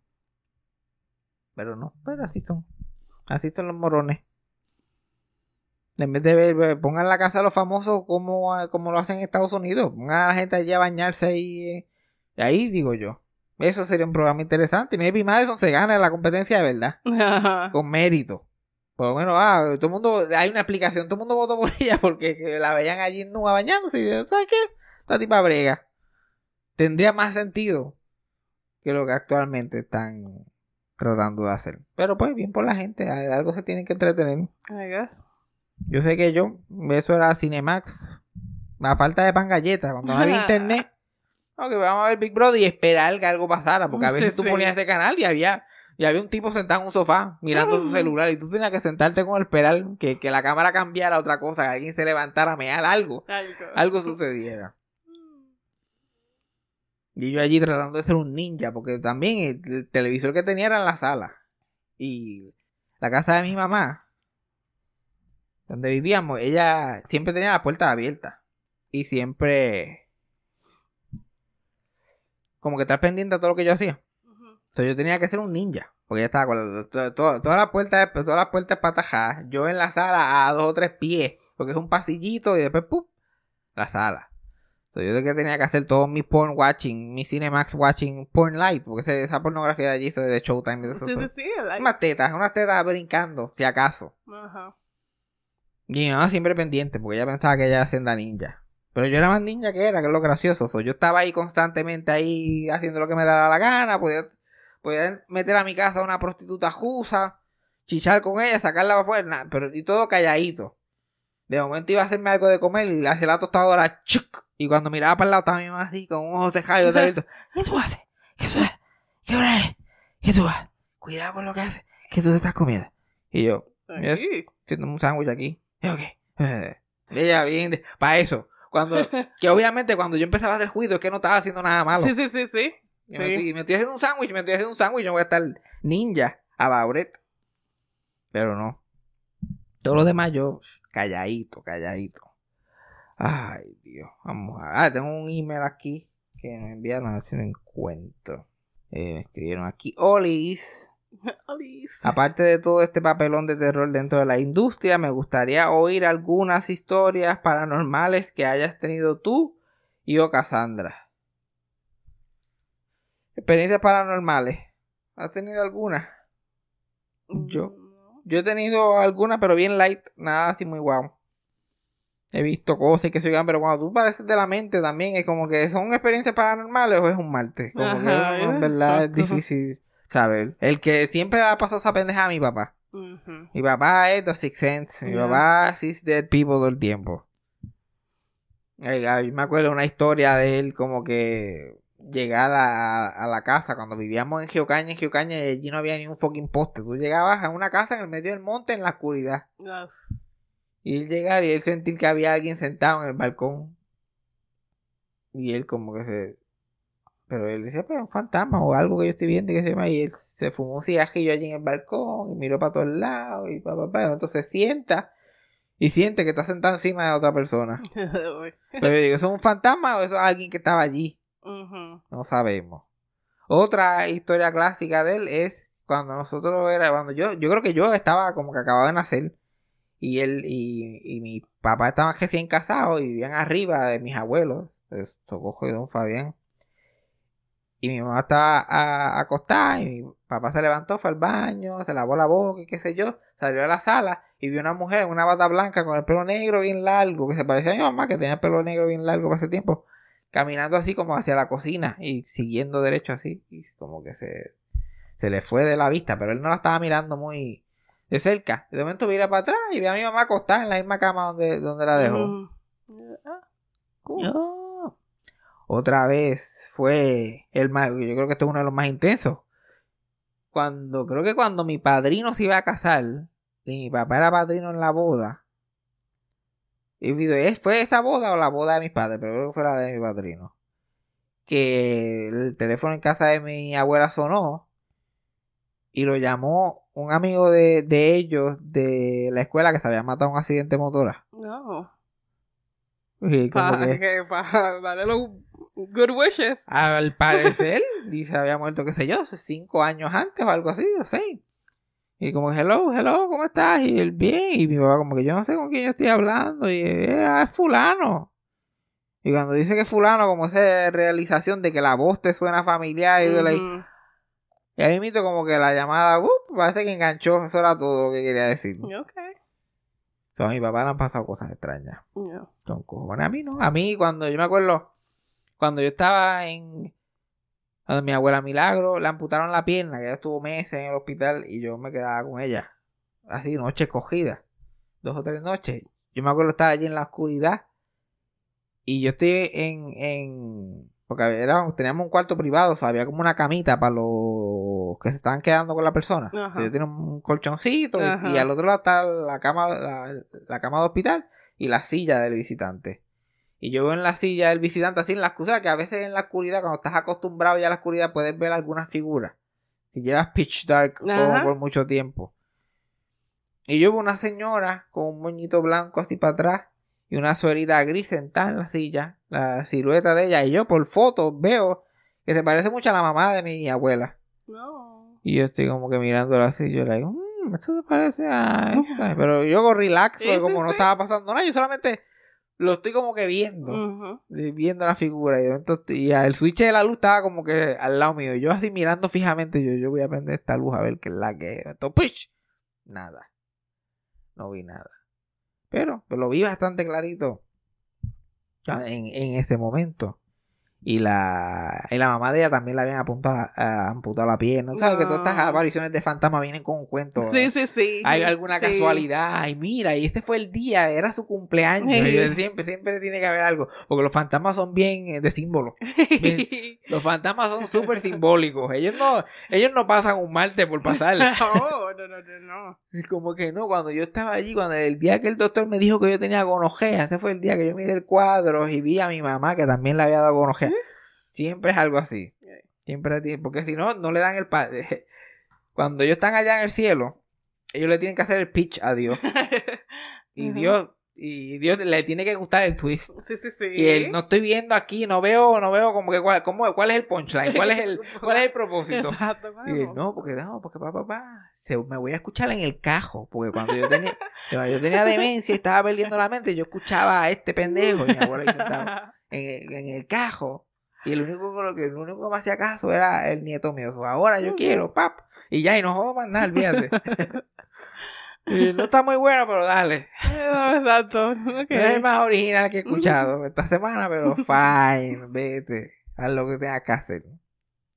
Pero no, pero así son. Así son los morones. En vez de ver, pongan la casa de los famosos como, como lo hacen en Estados Unidos. Pongan a la gente allí a bañarse ahí. eh, ahí digo yo. Eso sería un programa interesante. Maybe Madison se gana la competencia de verdad. Ajá. Con mérito. Por lo menos, ah, todo el mundo, hay una explicación. Todo el mundo votó por ella porque que la veían allí nua bañándose. Y ¿sabes qué? Esta tipa brega. Tendría más sentido que lo que actualmente están tratando de hacer. Pero pues, bien por la gente. Algo se tienen que entretener. I guess. Yo sé que yo, eso era Cinemax. A falta de pan galleta, cuando no había internet. Ok, vamos a ver Big Brother y esperar que algo pasara. Porque a veces Sí, tú sí. ponías este canal y había, y había un tipo sentado en un sofá mirando su celular. Y tú tenías que sentarte con el esperar que, que la cámara cambiara a otra cosa, que alguien se levantara a mear algo. Algo. Algo sucediera. Y yo allí tratando de ser un ninja, porque también el, el televisor que tenía era en la sala. Y la casa de mi mamá, donde vivíamos, ella siempre tenía la puerta abierta. Y siempre... Como que estar pendiente a todo lo que yo hacía. Entonces yo tenía que ser un ninja. Porque ella estaba con la- to- to- todas las puertas, todas las puertas patajadas. Yo en la sala a dos o tres pies. Porque es un pasillito y después ¡pum! la sala. Entonces yo de que tenía que hacer todos mis porn watching, mi Cinemax watching porn light. Porque esa pornografía de allí eso de Showtime. Eso, Sí, sí, sí. like- Unas tetas, unas tetas brincando, si acaso. Ajá. Y mi mamá siempre pendiente, porque ella pensaba que ella era senda ninja. Pero yo era más ninja que era, que es lo gracioso. So, yo estaba ahí constantemente ahí haciendo lo que me daba la gana. Podía, podía meter a mi casa a una prostituta jusa, chichar con ella, sacarla para afuera, pero y todo calladito. De momento iba a hacerme algo de comer y hacía la tostadora chuc. Y cuando miraba para el lado estaba mi mamá así, con un ojo cejado y otro abierto. ¿Qué tú haces? ¿Qué tú haces? ¿Qué hora es? ¿Qué tú haces? Cuidado con lo que haces. ¿Qué tú te estás comiendo? Y yo, haciendo un sándwich aquí. Y yo, ¿qué? Eh, Ella bien, para eso. Cuando, que obviamente cuando yo empezaba a hacer juicio es que no estaba haciendo nada malo. Sí, sí, sí, sí. Y me, sí. estoy, me estoy haciendo un sándwich, me estoy haciendo un sándwich, yo voy a estar ninja, about it. Pero no. Todo lo demás yo, calladito, calladito. Ay, Dios. Vamos a... Ah, tengo un email aquí que me enviaron a ver si lo encuentro. Eh, me escribieron aquí. Olis. Alice. Aparte de todo este papelón de terror dentro de la industria, me gustaría oír algunas historias paranormales que hayas tenido tú y o Cassandra. Experiencias paranormales. ¿Has tenido alguna? yo. No. Yo he tenido alguna, pero bien light, nada así muy guau. He visto cosas y que se oigan, pero cuando tú pareces de la mente también, es como que son experiencias paranormales o es un martes. Como Ajá, que en verdad es difícil saber. El que siempre ha pasado esa pendeja a mi papá. Mi papá es The Sixth Sense. Mi Yeah. papá sees dead people todo el tiempo. Ay, ay, me acuerdo una historia de él como que llegar a, a la casa cuando vivíamos en Geocaña, en Geocaña allí no había ni un fucking poste. Tú llegabas a una casa en el medio del monte en la oscuridad. Y él llegar y él sentir que había alguien sentado en el balcón. Y él como que se... Pero él decía, pues un fantasma o algo que yo estoy viendo y que se llama. Y él se fumó un cigarrillo allí en el balcón y miró para todos lados y pa, pa, pa. Entonces sienta y siente que está sentado encima de otra persona. Pero yo digo, ¿eso es un fantasma o eso es alguien que estaba allí? No sabemos. Otra historia clásica de él es cuando nosotros era, cuando yo, yo creo que yo estaba como que acababa de nacer y él y, mi papá estaban recién casados y vivían arriba de mis abuelos, de Socojo y Don Fabián. Y mi mamá estaba a- acostada y mi papá se levantó, fue al baño, se lavó la boca y qué sé yo, salió a la sala y vio una mujer en una bata blanca con el pelo negro bien largo, que se parecía a mi mamá que tenía el pelo negro bien largo para ese tiempo caminando así como hacia la cocina y siguiendo derecho así y como que se, se le fue de la vista, pero él no la estaba mirando muy de cerca. De momento mira para atrás y ve a mi mamá acostada en la misma cama donde, donde la dejó. Ah, cool. Otra vez fue el más, yo creo que esto es uno de los más intensos. Cuando, creo que cuando mi padrino se iba a casar, y mi papá era padrino en la boda. Y ¿fue esa boda o la boda de mis padres? Pero creo que fue la de mi padrino. Que el teléfono en casa de mi abuela sonó. Y lo llamó un amigo de, de ellos de la escuela que se había matado en un accidente motora. No. Y como Para que- que, pa darle los good wishes. Al parecer, dice, había muerto, qué sé yo, cinco años antes o algo así, o seis. Y como, hello, hello, ¿cómo estás? Y él, bien. Y mi papá, como que yo no sé con quién yo estoy hablando. Y eh, ah, es fulano. Y cuando dice que es fulano, como esa realización de que la voz te suena familiar. Y, de la- Ujú. y ahí mismo como que la llamada, uh, parece que enganchó. Eso era todo lo que quería decir. Ok. So, a mi papá le han pasado cosas extrañas. Con cojones. A mí no. A mí cuando yo me acuerdo, cuando yo estaba en... Cuando mi abuela Milagro le amputaron la pierna, que ella estuvo meses en el hospital y yo me quedaba con ella. Así, noches cogidas. Dos o tres noches. Yo me acuerdo estar allí en la oscuridad. Y yo estoy en... en porque era, teníamos un cuarto privado, o sea, había como una camita para los que se estaban quedando con la persona. Ajá. O sea, yo tenía un colchoncito y- al otro lado está la cama, la, la cama de hospital y la silla del visitante. Y yo veo en la silla del visitante así en la oscuridad, que a veces en la oscuridad, cuando estás acostumbrado ya a la oscuridad, puedes ver algunas figuras. Si llevas pitch dark por mucho tiempo. Y yo veo una señora con un moñito blanco así para atrás y una suerita gris sentada en la silla, la silueta de ella. Y yo por fotos veo que se parece mucho a la mamá de mi abuela. No. Y yo estoy como que mirándola así, yo le digo, mmm, esto se parece a esta. Pero yo hago relax, Sí, porque sí, como no estaba pasando nada, yo solamente lo estoy como que viendo, viendo la figura. Y, estoy- y el switch de la luz estaba como que al lado mío. Y yo así mirando fijamente, yo, yo voy a prender esta luz a ver qué es la que es. Entonces, ¡pish! nada. No vi nada. Pero, pero lo vi bastante clarito en, en ese momento. Y la, y la mamá de ella también la habían apuntado, a- a- amputado la pierna. ¿Sabes? Que todas estas No. apariciones de fantasma vienen con un cuento. Sí, sí, sí. Hay alguna Sí. casualidad. Ay, mira, y este fue el día, era su cumpleaños. Sí. Y siempre, siempre tiene que haber algo. Porque los fantasmas son bien eh, de símbolo. Los fantasmas son súper simbólicos. Ellos no, ellos no pasan un martes por pasar. no, no, no, no, no. Es como que no, cuando yo estaba allí, cuando el día que el doctor me dijo que yo tenía gonorrea, ese fue el día que yo miré el cuadro y vi a mi mamá que también le había dado gonorrea. Siempre es algo así. Siempre tiene, porque si no, no le dan el pa- Cuando ellos están allá en el cielo, ellos le tienen que hacer el pitch a Dios. Y. Dios, y Dios le tiene que gustar el twist. Sí, sí, sí. Y él, no estoy viendo aquí, no veo, no veo como que cuál, cómo- cuál es el punchline, cuál es el, cuál es el propósito. Exacto. Y él, no, porque no, porque papá, papá, me voy a escuchar en el cajo, porque cuando yo tenía, cuando yo tenía demencia y estaba perdiendo la mente, yo escuchaba a este pendejo y mi abuela ahí sentado en, en el cajo. Y el único con lo que el único que me hacía caso era el nieto mío. Ahora yo quiero, pap. Y ya, y no jodo más nada, olvídate. Y no está muy bueno, pero dale. Exacto. Ok. Es el más original que he escuchado esta semana, pero fine, vete. Haz lo que tengas que hacer.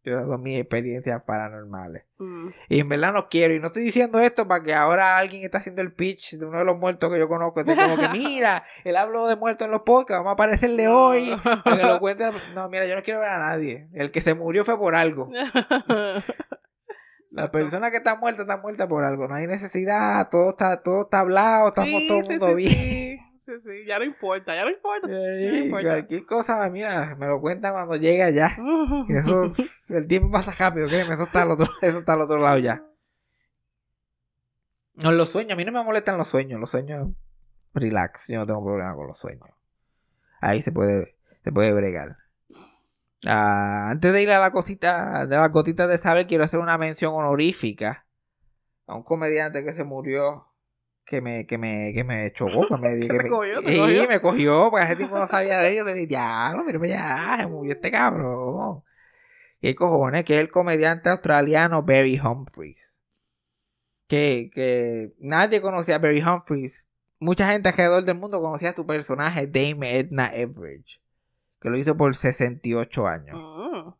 Yo he dado mis experiencias paranormales. Mm. Y en verdad no quiero. Y no estoy diciendo esto para que ahora alguien está haciendo el pitch de uno de los muertos que yo conozco. De como que, mira, él habló de muertos en los podcasts, vamos a aparecerle hoy. Para que lo cuente. No, mira, yo no quiero ver a nadie. El que se murió fue por algo. La persona que está muerta está muerta por algo. No hay necesidad. Todo está, todo está hablado. Estamos Sí, todo el sí, mundo sí, bien. Sí, sí. Ya no importa, ya no importa. Importa. cualquier cosa, mira, me lo cuentan cuando llegue allá. Eso, el tiempo pasa rápido, créeme, eso está al otro, eso está al otro lado ya. No, los sueños, a mí no me molestan los sueños, los sueños, relax, yo no tengo problema con los sueños. Ahí se puede, se puede bregar. Ah, antes de ir a la cosita, de las gotitas de saber, quiero hacer una mención honorífica a un comediante que se murió, que me, que me, que me chocó, que me, que te me- cogió, cogió. me cogió, porque ese tipo no sabía de ellos, le dije, diablo, mira, ya, se murió este cabrón. ¿Qué cojones? Que es el comediante australiano Barry Humphries. Que, que nadie conocía a Barry Humphries. Mucha gente alrededor del mundo conocía a su personaje Dame Edna Everage. Que lo hizo por 68 años. Mm.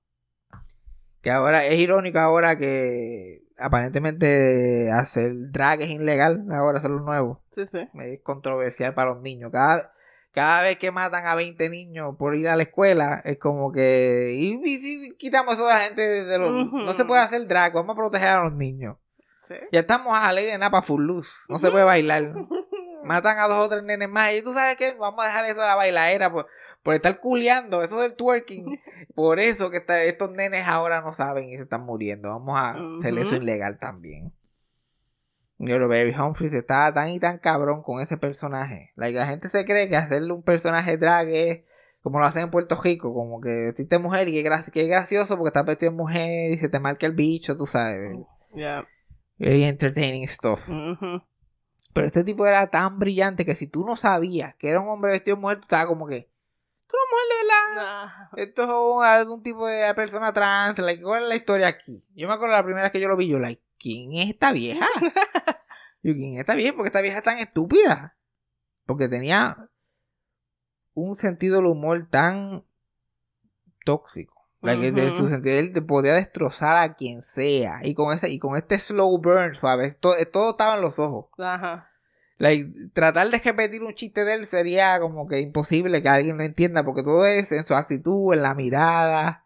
Que ahora es irónico ahora que aparentemente hacer drag es ilegal. Ahora eso es lo nuevo. Sí, sí. Es controversial para los niños. Cada, cada vez que matan a 20 niños por ir a la escuela, es como que. Y, y si quitamos eso de la gente de los. No se puede hacer drag, vamos a proteger a los niños. Sí. Ya estamos a la ley de Napa Full Loose. No se puede bailar. Matan a dos o tres nenes más. Y tú sabes que vamos a dejar eso de la bailadera por, por estar culeando, eso del twerking. Por eso que está- estos nenes ahora no saben y se están muriendo. Vamos a hacer eso ilegal también. Yo Barry Humphries está tan y tan cabrón con ese personaje. Like, la gente se cree que hacerle un personaje drag es como lo hacen en Puerto Rico, como que existe mujer y que, gra- que es gracioso porque está vestido de mujer y se te marca el bicho, tú sabes. Ya. Very entertaining stuff. Pero este tipo era tan brillante que si tú no sabías que era un hombre vestido de mujer, tú estabas como que. Tú no mujer de verdad. Ah, Esto es un- algún tipo de persona trans. Like, ¿Cuál es la historia aquí? Yo me acuerdo la primera vez que yo lo vi, yo, like, ¿quién es esta vieja? yo, ¿quién es esta vieja? Porque esta vieja es tan estúpida. Porque tenía un sentido del humor tan tóxico. Like, de su sentido, él te podía destrozar a quien sea. Y con ese, y con este slow burn, suave, todo, todo estaba en los ojos. Ajá. Like, tratar de repetir un chiste de él sería como que imposible que alguien lo entienda, porque todo es en su actitud, en la mirada,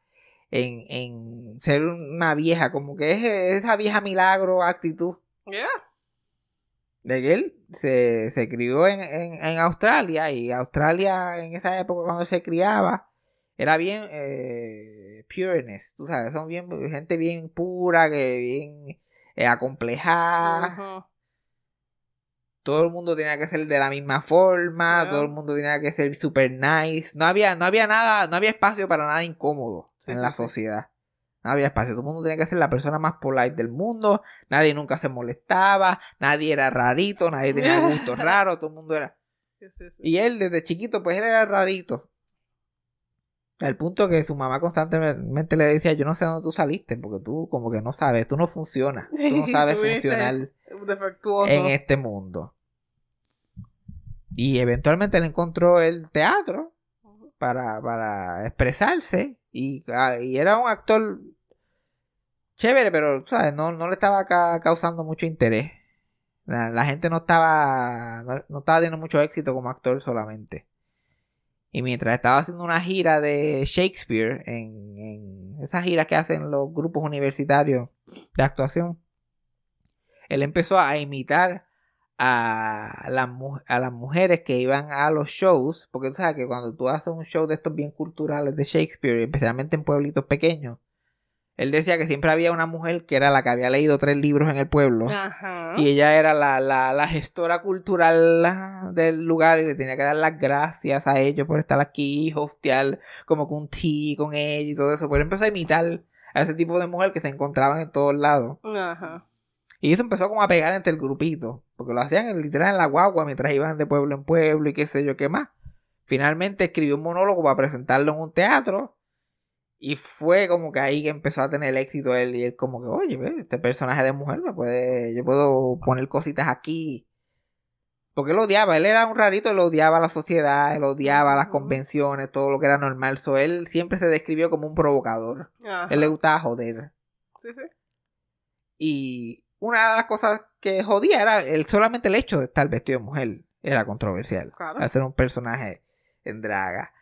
en, en ser una vieja, como que es esa vieja milagro actitud. Yeah. De que él se, se crió en, en, en Australia y Australia en esa época cuando se criaba era bien eh, pureness, tú sabes, son bien gente bien pura, que bien eh, acomplejada todo el mundo tenía que ser de la misma forma, todo el mundo tenía que ser super nice. No había, no había nada, no había espacio para nada incómodo Sí, en sí, la sí. sociedad. No había espacio. Todo el mundo tenía que ser la persona más polite del mundo. Nadie nunca se molestaba. Nadie era rarito. Nadie tenía gustos raros. Todo el mundo era. Y él, desde chiquito, pues él era rarito. Al punto que su mamá constantemente le decía, yo no sé dónde tú saliste, porque tú como que no sabes, tú no funcionas, tú no sabes Tú funcionar Defectuoso. en este mundo. Y eventualmente él encontró el teatro para, para expresarse y, ah, y era un actor chévere, pero ¿sabes? No, no le estaba ca- causando mucho interés. La, la gente no estaba, no, no estaba teniendo mucho éxito como actor solamente. Y mientras estaba haciendo una gira de Shakespeare, en, en esas giras que hacen los grupos universitarios de actuación, él empezó a imitar a las, a las mujeres que iban a los shows, porque tú sabes que cuando tú haces un show de estos bien culturales de Shakespeare, especialmente en pueblitos pequeños, él decía que siempre había una mujer que era la que había leído tres libros en el pueblo. Ajá. Y ella era la, la, la gestora cultural del lugar y le tenía que dar las gracias a ellos por estar aquí, hostear como con un tea con ella y todo eso. Pues él empezó a imitar a ese tipo de mujer que se encontraban en todos lados. Ajá. Y eso empezó como a pegar entre el grupito. Porque lo hacían literal en la guagua mientras iban de pueblo en pueblo y qué sé yo qué más. Finalmente escribió un monólogo para presentarlo en un teatro. Y fue como que ahí que empezó a tener éxito él. Y él como que, oye, ve, este personaje de mujer me puede... Yo puedo poner cositas aquí. Porque él odiaba. Él era un rarito. Él odiaba a la sociedad. Él odiaba las convenciones. Todo lo que era normal. So, él siempre se describió como un provocador. Ajá. Él le gustaba joder. Sí, sí. Y una de las cosas que jodía era el, solamente el hecho de estar vestido de mujer. Era controversial. Claro. Hacer un personaje en draga.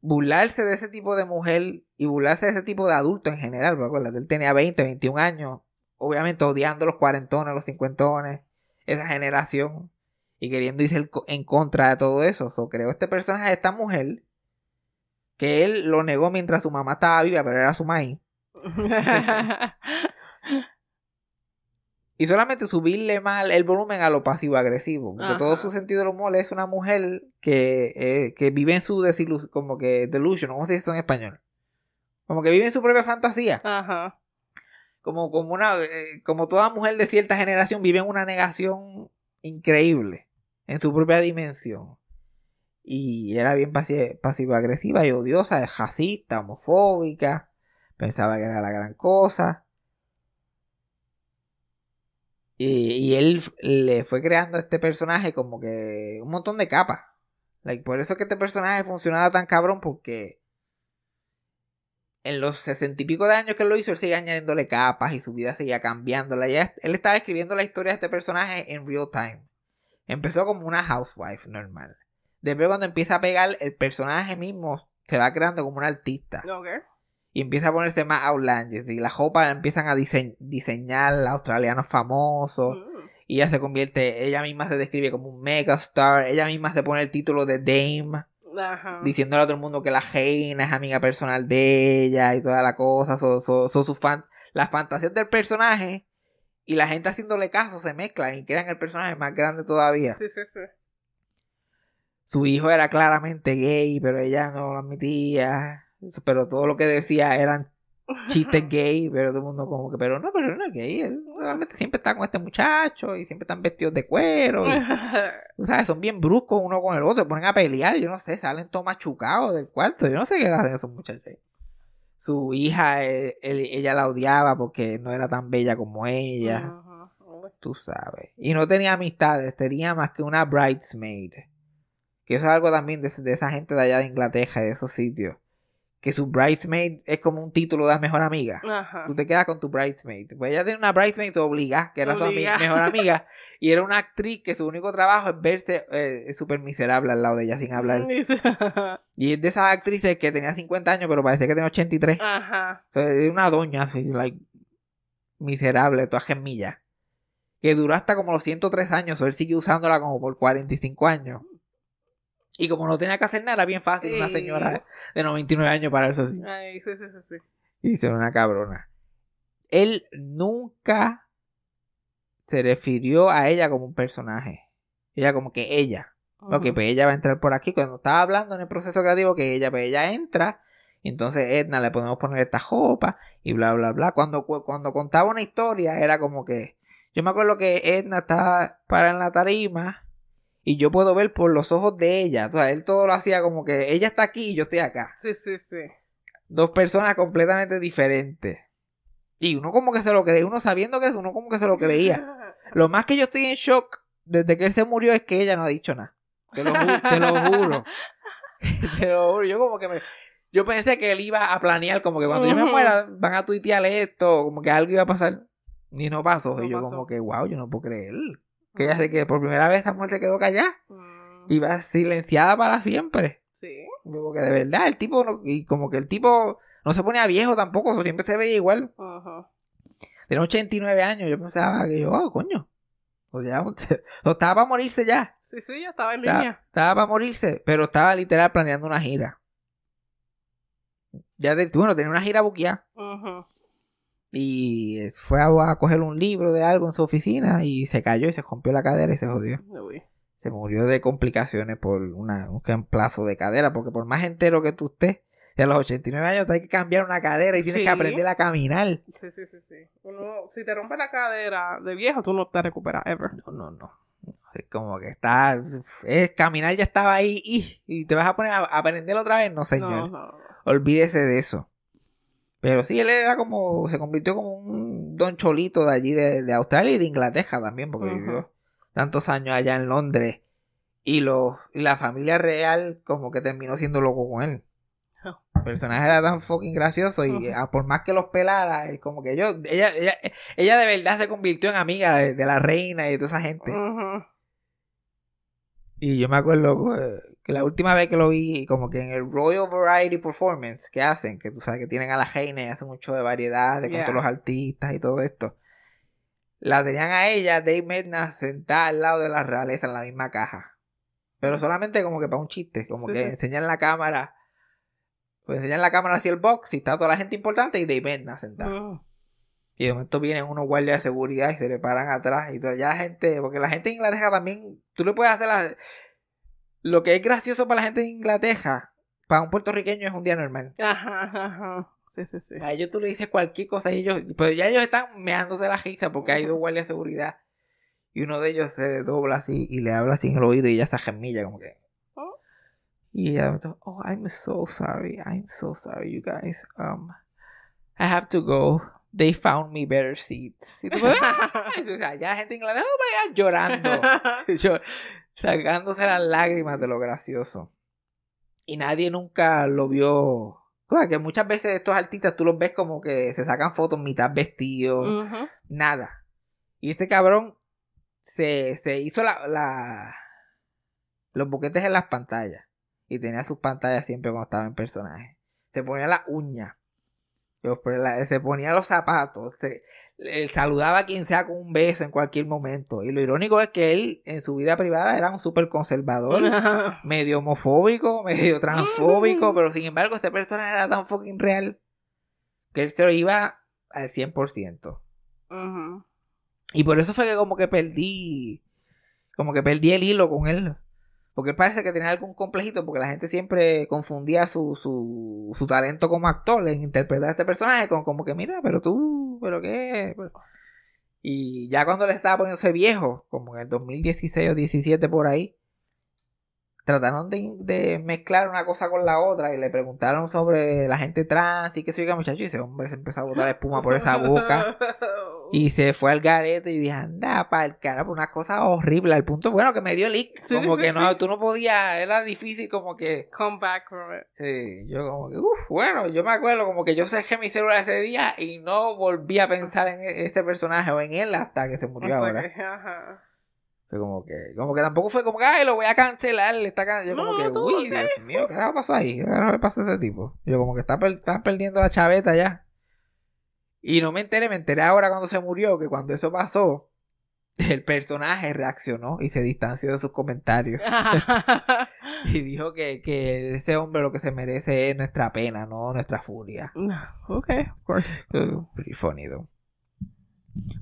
Burlarse de ese tipo de mujer y burlarse de ese tipo de adulto en general. Porque acuérdate, él tenía 20, 21 años. Obviamente odiando los cuarentones, los cincuentones. Esa generación. Y queriendo irse en contra de todo eso. So, creó este personaje de esta mujer. Que él lo negó mientras su mamá estaba viva, pero era su maíz. Y solamente subirle mal el volumen a lo pasivo-agresivo. Porque Ajá. todo su sentido del humor es una mujer que, eh, que vive en su desilusión, como que delusion, ¿cómo se dice eso en español? Como que vive en su propia fantasía. Ajá. Como, como, una, eh, como toda mujer de cierta generación vive en una negación increíble. En su propia dimensión. Y era bien pasi- pasivo-agresiva y odiosa, racista, homofóbica. Pensaba que era la gran cosa. Y, y él le fue creando a este personaje como que un montón de capas. Like, por eso es que este personaje funcionaba tan cabrón porque en los sesenta y pico de años que él lo hizo, él seguía añadiéndole capas y su vida seguía cambiándola. Ya él estaba escribiendo la historia de este personaje en real time. Empezó como una housewife normal. Después cuando empieza a pegar, el personaje mismo se va creando como un artista. Y empieza a ponerse más outlandish. Y la ropa empiezan a dise- diseñar australianos famosos. Mm. Y ella se convierte, ella misma se describe como un megastar. Ella misma se pone el título de Dame. Ajá. Diciéndole a todo el mundo que la reina es amiga personal de ella y toda la cosa. Son sus fan las fantasías del personaje. Y la gente haciéndole caso se mezclan y crean el personaje más grande todavía. Sí, sí, sí. Su hijo era claramente gay, pero ella no lo admitía. Pero todo lo que decía eran chistes gay, pero todo el mundo como que, pero no, pero no es gay, él realmente siempre está con este muchacho y siempre están vestidos de cuero. Y, tú sabes, son bien bruscos uno con el otro, se ponen a pelear, yo no sé, salen todos machucados del cuarto, yo no sé qué hacen esos muchachos. Su hija, eh, él- ella la odiaba porque no era tan bella como ella. Uy. tú sabes. Y no tenía amistades, tenía más que una bridesmaid. Que eso es algo también de, de esa gente de allá de Inglaterra, de esos sitios. Que su bridesmaid es como un título de mejor amiga. Ajá. Tú te quedas con tu bridesmaid. Pues ella tiene una bridesmaid obligada, que era su mejor amiga. y era una actriz que su único trabajo es verse eh, súper miserable al lado de ella sin hablar. Y es de esas actrices que tenía 50 años, pero parece que tenía 83. Ajá. Es una doña así, like, miserable, toda gemilla. Que duró hasta como los 103 años, o él sigue usándola como por 45 años. Y como no tenía que hacer nada, era bien fácil una señora de 99 años para eso así. Ay, sí, sí, sí. Y ser una cabrona. Él nunca se refirió a ella como un personaje. Ella como que ella. Ok, Ujú. pues ella va a entrar por aquí. Cuando estaba hablando en el proceso creativo, que ella, pues ella entra. Y entonces Edna le podemos poner esta jopa y bla, bla, bla. Cuando, cu- cuando contaba una historia, era como que. Yo me acuerdo que Edna estaba para en la tarima. Y yo puedo ver por los ojos de ella. O sea, él todo lo hacía como que ella está aquí y yo estoy acá. Sí, sí, sí. Dos personas completamente diferentes. Y uno como que se lo creía. Uno sabiendo que eso, uno como que se lo creía. Lo más que yo estoy en shock desde que él se murió es que ella no ha dicho nada. Te lo, ju- te lo juro. te lo juro. Yo como que me... Yo pensé que él iba a planear como que cuando yo me muera van a tuitear esto, como que algo iba a pasar. Y no pasó. No y yo pasó. como que, wow, yo no puedo creer. Que ella sé que por primera vez esta mujer se quedó callada. Mm, Y va silenciada para siempre. Sí. Como que de verdad, el tipo, no- y como que el tipo no se ponía viejo tampoco, eso siempre se veía igual. Ajá. Tiene 89 años, yo pensaba que yo, oh, coño. O ya, o estaba para morirse ya. Sí, sí, ya estaba en Estaba, línea. estaba para morirse, pero estaba literal planeando una gira. Ya de, bueno, tenía una gira buqueada. Y fue a, a coger un libro de algo en su oficina y se cayó y se rompió la cadera y se jodió. Uy. Se murió de complicaciones por una, un reemplazo de cadera, porque por más entero que tú estés, de los 89 años te hay que cambiar una cadera y tienes Sí. que aprender a caminar. Sí, sí, sí, sí. Uno, si te rompe la cadera de viejo, tú no te recuperas ever. No, no, no. Es como que está, es caminar ya estaba ahí y, y te vas a poner a, a aprender otra vez, no No, señor. no, no. Olvídese de eso. Pero sí, él era como, se convirtió como un don cholito de allí, de, de Australia y de Inglaterra también, porque vivió tantos años allá en Londres. Y, los, y la familia real como que terminó siendo loco con él. Oh. El personaje era tan fucking gracioso y ah, por más que los pelara, es como que yo, ella, ella, ella de verdad se convirtió en amiga de, de la reina y de toda esa gente. Ujú. Y yo me acuerdo eh, que la última vez que lo vi, como que en el Royal Variety Performance que hacen, que tú sabes que tienen a la reina y hacen un show de variedades con Yeah. todos los artistas y todo esto. La tenían a ella, Dave Medna, sentada al lado de la realeza en la misma caja. Pero solamente como que para un chiste, como Sí, que sí. enseñan la cámara. Pues enseñan la cámara hacia el box y está toda la gente importante y Dave Medna sentada. Ujú. Y de momento vienen unos guardias de seguridad y se le paran atrás. Y toda ya la gente, porque la gente de Inglaterra también, tú le puedes hacer la- lo que es gracioso para la gente de Inglaterra, para un puertorriqueño es un día normal. Ajá, ajá. Sí, sí, sí. A ellos tú le dices cualquier cosa y ellos, pues ya ellos están meándose la risa porque hay dos guardias de seguridad. Y uno de ellos se dobla así y le habla así en el oído y ella se gemilla como que. Oh. Y ella me oh, I'm so sorry, I'm so sorry, you guys. Um, I have to go. They found me better seats. Y tú, ¡ah! o sea, ya la gente en Inglaterra, oh my God, llorando. Yo- sacándose las lágrimas de lo gracioso. Y nadie nunca lo vio. O sea, que muchas veces estos artistas tú los ves como que se sacan fotos mitad vestidos, nada. Y este cabrón se, se hizo la, la- los boquetes en las pantallas. Y tenía sus pantallas siempre cuando estaba en personaje. Se ponía las uñas. Los- la- Se ponía los zapatos. Se, él saludaba a quien sea con un beso en cualquier momento. Y lo irónico es que él en su vida privada era un súper conservador. medio homofóbico, medio transfóbico, pero sin embargo este personaje era tan fucking real que él se lo iba al 100%. Ujú. Y por eso fue que como que perdí, como que perdí el hilo con él. Porque él parece que tenía algún complejito, porque la gente siempre confundía su, su, su talento como actor en interpretar a este personaje con como que, mira, pero tú, pero qué. Pero... Y ya cuando le estaba poniéndose viejo, como en el 2016 o 17 por ahí, trataron de, de, mezclar una cosa con la otra y le preguntaron sobre la gente trans y qué sé yo, muchacho, y ese hombre se empezó a botar espuma por esa boca y se fue al garete y dije, anda, para el cara, por una cosa horrible, al punto, bueno, que me dio leak, Sí, como sí, que sí. no, tú no podías, era difícil como que, Come back from it. sí, yo como que, uff, bueno, yo me acuerdo como que yo cerré mi celular ese día y no volví a pensar en e- ese personaje o en él hasta que se murió Hasta ahora. que- ajá. Fue como que, como que tampoco fue como que, ay, lo voy a cancelar. Está can-". Yo como que, uy. Dios mío, ¿qué pasó ahí? ¿Qué le pasó a ese tipo? Yo como que está, per- está perdiendo la chaveta ya. Y no me enteré, me enteré ahora cuando se murió, que cuando eso pasó, el personaje reaccionó y se distanció de sus comentarios. Y dijo que, que ese hombre lo que se merece es nuestra pena, no nuestra furia. okay, of course. Pretty funny, though.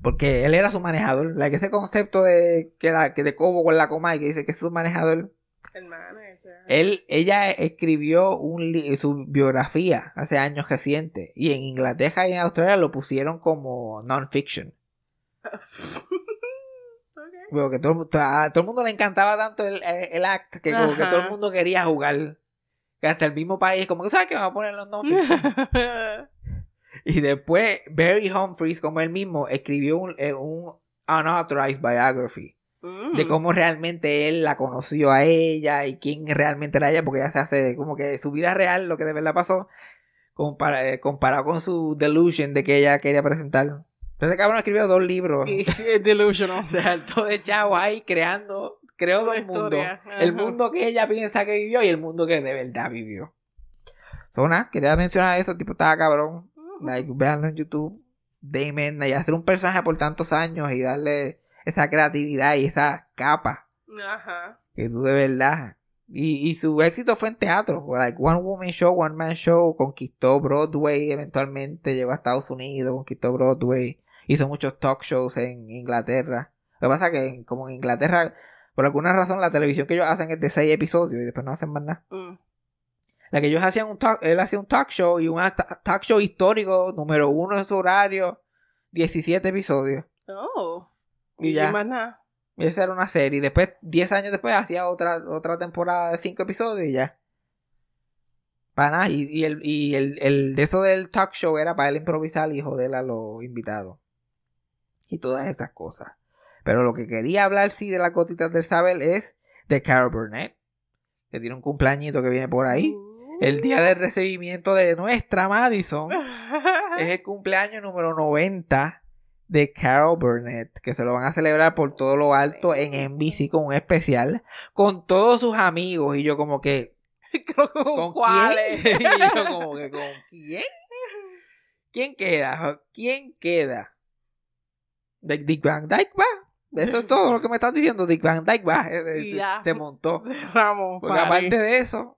Porque él era su manejador. Like, ese concepto de que, la, que de Cobo con la coma y que dice que es su manejador. El manager. Él, ella escribió un li- su biografía hace años recientes. Y en Inglaterra y en Australia lo pusieron como non-fiction. okay. Todo, a todo el mundo le encantaba tanto el, el, act que como que todo el mundo quería jugar. Que hasta el mismo país, como que sabes que vamos a poner los non-fiction. Y después Barry Humphries, como él mismo, escribió un, eh, un unauthorized biography de Mm. cómo realmente él la conoció a ella y quién realmente era ella, porque ella se hace como que su vida real, lo que de verdad pasó, compara- eh, comparado con su delusion de que ella quería presentar. Entonces, cabrón escribió dos libros. Delusional. O sea, todo de chavo ahí creando, creó dos mundos. El mundo que ella piensa que vivió y el mundo que de verdad vivió. Zona, quería mencionar eso, tipo, estaba cabrón. Like, véanlo en YouTube. Damon, y hacer un personaje por tantos años y darle esa creatividad y esa capa Ajá. que tú de verdad. Y, y su éxito fue en teatro. Like One Woman Show, One Man Show, conquistó Broadway eventualmente, llegó a Estados Unidos, conquistó Broadway, hizo muchos talk shows en Inglaterra. Lo que pasa es que como en Inglaterra, por alguna razón, la televisión que ellos hacen es de seis episodios y después no hacen más nada. Mm. La que ellos hacían un talk, él hacía un talk show y un ta- talk show histórico, número uno en su horario, 17 episodios. Oh. Y ya. más nada. Y esa era una serie. Y después, 10 años después, hacía otra, otra temporada de 5 episodios y ya. Para nada. Y, y el, y el, el de eso del talk show era para él improvisar y joder a los invitados. Y todas esas cosas. Pero lo que quería hablar, sí, de las gotitas del Sabel es de Carol Burnett. Que tiene un cumpleañito que viene por ahí. El día del recibimiento de nuestra Madison. es el cumpleaños número 90 de Carol Burnett, que se lo van a celebrar por todo lo alto en NBC con un especial, con todos sus amigos, y yo como que, ¿con cuáles. quién? y yo como que, ¿con quién? ¿Quién queda? ¿Quién queda? ¿De Dick Van Dyke va? Eso es todo lo que me están diciendo, Dick Van Dyke va, se- ya. se montó. Cerramos. Porque aparte de eso,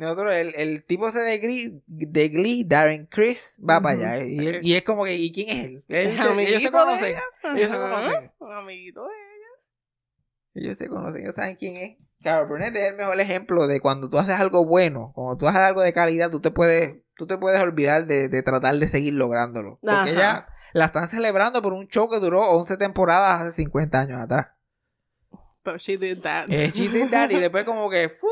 nosotros, el, el tipo ese de Glee, de Glee Darren Chris, va para allá. Y, él- y es como que, ¿y quién es él? Él se- ellos se conocen. ella. ellos se conocen. Un amiguito de ella. Ellos se conocen, ellos saben quién es. Carol Burnett es el mejor ejemplo de cuando tú haces algo bueno, cuando tú haces algo de calidad, tú te puedes, tú te puedes olvidar de, de tratar de seguir lográndolo. Porque Ajá. ella la están celebrando por un show que duró 11 temporadas hace 50 años atrás. Pero she did that. Eh, she did that, y después como que ¡fuf!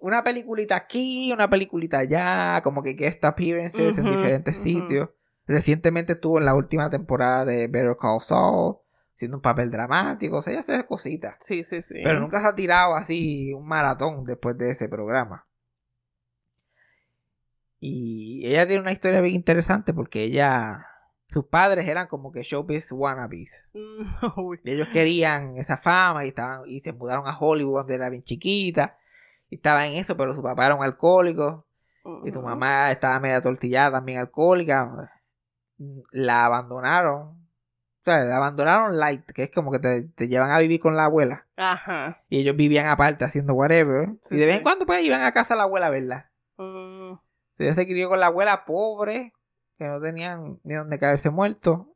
Una peliculita aquí, una peliculita allá, como que guest appearances en Ujú, diferentes sitios. Recientemente estuvo en la última temporada de Better Call Saul, haciendo un papel dramático, o sea, ella hace cositas. Sí, sí, sí. Pero nunca se ha tirado así un maratón después de ese programa. Y ella tiene una historia bien interesante porque ella, sus padres eran como que showbiz wannabes. Mm. Y ellos querían esa fama y estaban y se mudaron a Hollywood cuando era bien chiquita. Y estaba en eso, pero su papá era un alcohólico. Y su mamá estaba media tortillada, también alcohólica. La abandonaron. O sea, la abandonaron light, que es como que te, te llevan a vivir con la abuela. Ajá. Y ellos vivían aparte haciendo whatever. Sí, y de vez sí. en cuando pues iban a casa a la abuela a verla. Mm, Ella se crió con la abuela pobre, que no tenían ni donde caerse muerto.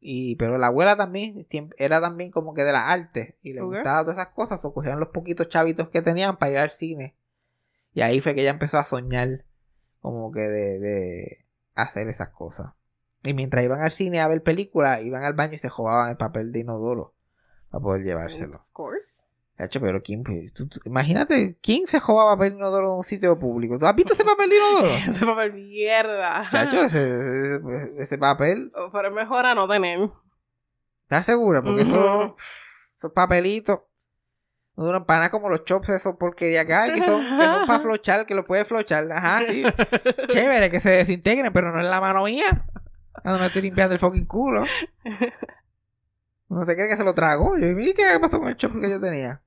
Y, pero la abuela también era también como que de las artes y le Ok. gustaban todas esas cosas, o cogían los poquitos chavitos que tenían para ir al cine. Y ahí fue que ella empezó a soñar como que de, de hacer esas cosas. Y mientras iban al cine a ver películas, iban al baño y se robaban el papel de inodoro para poder llevárselo. Of course. Chacho, pero ¿quién? pues, tú- tú- imagínate, ¿quién se roba papel de inodoro en un sitio público? ¿Tú has visto ese papel de inodoro? Ese papel mierda. Chacho, ese, ese, ese papel, Pero es mejor a no tener. ¿estás segura? Porque eso, Ujú. esos papelitos no duran para nada como los chops, esos porquería que hay, que son, que son para flochar, que lo puedes flochar. Ajá, sí. Chévere, que se desintegren, pero no en la mano mía. Cuando me estoy limpiando el fucking culo. Uno se cree que se lo tragó. Yo, ¿y qué pasó con el chop que yo tenía?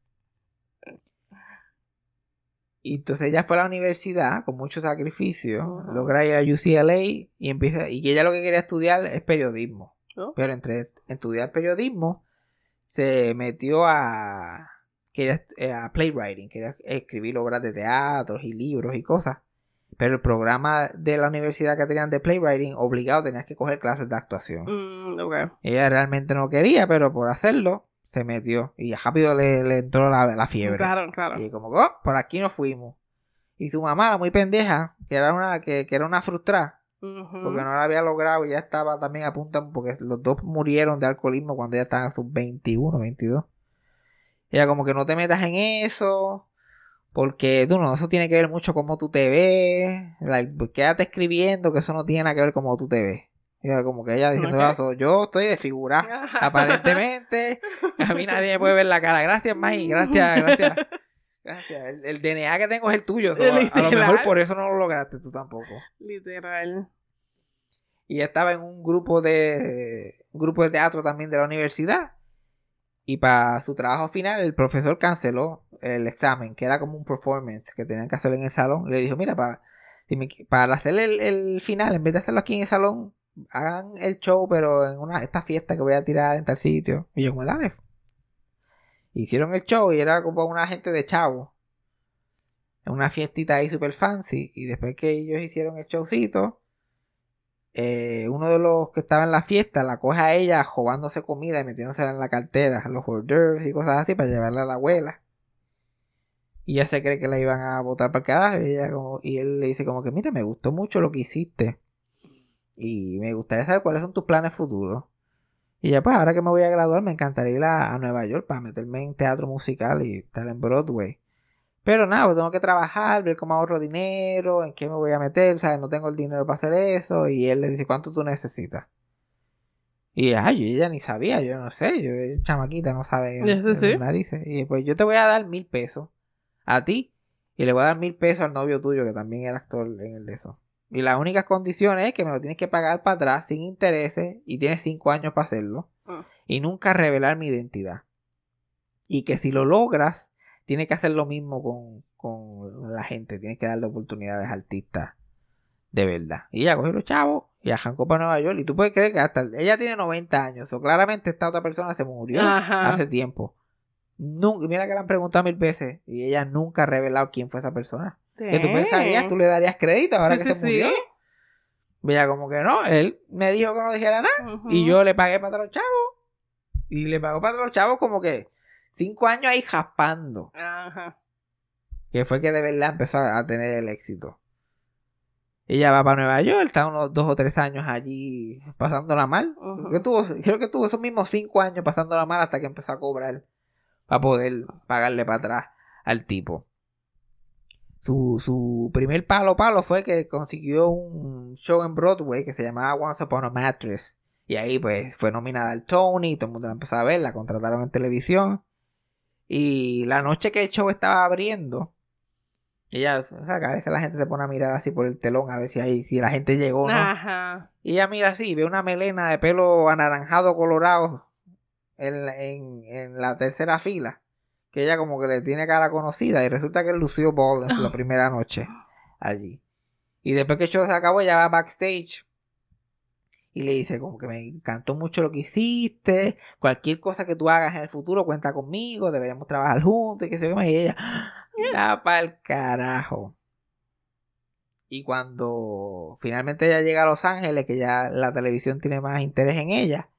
Y entonces ella fue a la universidad con mucho sacrificio, Ujú. logra ir a UCLA y empieza y ella lo que quería estudiar es periodismo. Pero entre estudiar periodismo se metió a quería eh, a playwriting, quería escribir obras de teatro y libros y cosas. Pero el programa de la universidad que tenían de playwriting obligado tenías que coger clases de actuación. Mm. Ella realmente no quería, pero por hacerlo se metió y rápido le, le entró la, la fiebre. Claro, claro. Y como, oh, por aquí nos fuimos. Y su mamá, la muy pendeja, que era una, que, que era una frustrada, porque no la había logrado y ya estaba también a punto, porque los dos murieron de alcoholismo cuando ella estaba a sus 21, 22. Ella como que no te metas en eso, porque tú no, eso tiene que ver mucho cómo tú te ves, like, quédate escribiendo que eso no tiene nada que ver cómo tú te ves. Como que ella diciendo. "Ah, yo estoy desfigurada, aparentemente, a mí nadie me puede ver la cara. Gracias, May, gracias, gracias. Gracias. El, el DNA que tengo es el tuyo. so, a- a, lo mejor por eso no lo lograste tú tampoco. Literal. Y estaba en un grupo de un grupo de teatro también de la universidad. Y para su trabajo final, el profesor canceló el examen, que era como un performance que tenían que hacer en el salón. Le dijo, mira, para, para hacer el, el final, en vez de hacerlo aquí en el salón, hagan el show, pero en una esta fiesta que voy a tirar en tal sitio. Y yo, como, dale. Hicieron el show y era como una gente de chavo. En una fiestita ahí super fancy. Y después que ellos hicieron el showcito, eh, uno de los que estaba en la fiesta la coge a ella robándose comida y metiéndosela en la cartera, los hors y cosas así para llevarla a la abuela. Y ella se cree que la iban a botar para el carajo. Y, ella como, y él le dice como que, mira, me gustó mucho lo que hiciste. Y me gustaría saber cuáles son tus planes futuros. Y ya pues, ahora que me voy a graduar, me encantaría ir a, a Nueva York para meterme en teatro musical y estar en Broadway. Pero nada, pues tengo que trabajar, ver cómo ahorro dinero, en qué me voy a meter, ¿sabes? No tengo el dinero para hacer eso. Y él le dice, ¿cuánto tú necesitas? Y ay, yo ella ni sabía, yo no sé, yo chamaquita no sabe Ya en sí. narices. Y pues yo te voy a dar mil pesos a ti y le voy a dar mil pesos al novio tuyo que también era actor en el de eso. Y las únicas condiciones es que me lo tienes que pagar para atrás sin intereses y tienes cinco años para hacerlo Ah. y nunca revelar mi identidad. Y que si lo logras, tienes que hacer lo mismo con, con la gente, tienes que darle oportunidades a artistas de verdad. Y ella cogió los chavos y arrancó para Nueva York. Y tú puedes creer que hasta ella tiene 90 años, o claramente esta otra persona se murió Ajá. hace tiempo. Nunca, mira que le han preguntado mil veces y ella nunca ha revelado quién fue esa persona. Que tú pensarías, tú le darías crédito ahora Sí, que sí, se murió. sí. Mira, como que no, él me dijo que no dijera nada y yo le pagué para los chavos. Y le pagó para los chavos como que cinco años ahí jaspando. Ajá. Que fue que de verdad empezó a tener el éxito. Ella va para Nueva York, está unos dos o tres años allí pasándola mal. Creo, que tuvo, creo que tuvo esos mismos cinco años pasándola mal hasta que empezó a cobrar para poder pagarle para atrás al tipo. Su, su primer palo palo fue que consiguió un show en Broadway que se llamaba Once Upon a Mattress. Y ahí pues fue nominada al Tony, todo el mundo la empezó a ver, la contrataron en televisión. Y la noche que el show estaba abriendo, ella, o sea, que a veces la gente se pone a mirar así por el telón a ver si, hay, si la gente llegó o no. Ajá. Y ella mira así, ve una melena de pelo anaranjado colorado en, en, en la tercera fila. Que ella como que le tiene cara conocida. Y resulta que es Lucio Ball en la primera noche allí. Y después que el show se acabó, ella va backstage. Y le dice como que me encantó mucho lo que hiciste. Cualquier cosa que tú hagas en el futuro, cuenta conmigo. Deberíamos trabajar juntos. Y que se yo. Y ella, da pa'l carajo. Y cuando finalmente ella llega a Los Ángeles, que ya la televisión tiene más interés en ella,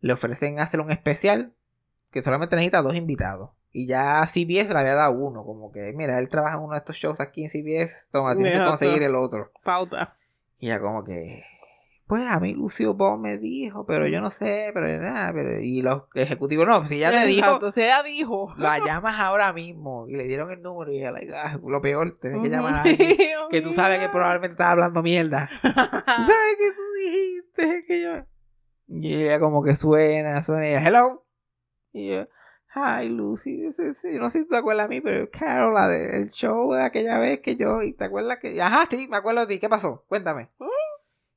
le ofrecen hacer un especial que solamente necesita dos invitados. Y ya CBS le había dado uno, como que, mira, él trabaja en uno de estos shows aquí en CBS, toma, tienes que conseguir el otro. Pauta. Y ya como que, pues a mí Lucio Ball me dijo, pero yo no sé, pero nada, pero... Y los ejecutivos, no, si ya te dijo, si ella dijo. la llamas ahora mismo. Y le dieron el número y ella, like, ah, lo peor, tenés que llamar a alguien que tú sabes que probablemente estaba hablando mierda. Tú sabes que tú dijiste que yo... Y ella como que suena, suena y ella, hello. Y yo, hi Lucy, ese- no sé si tú te acuerdas de mí, pero Carol, la del show de aquella vez que yo, y te acuerdas que, ajá, sí, me acuerdo de ti, ¿qué pasó? Cuéntame.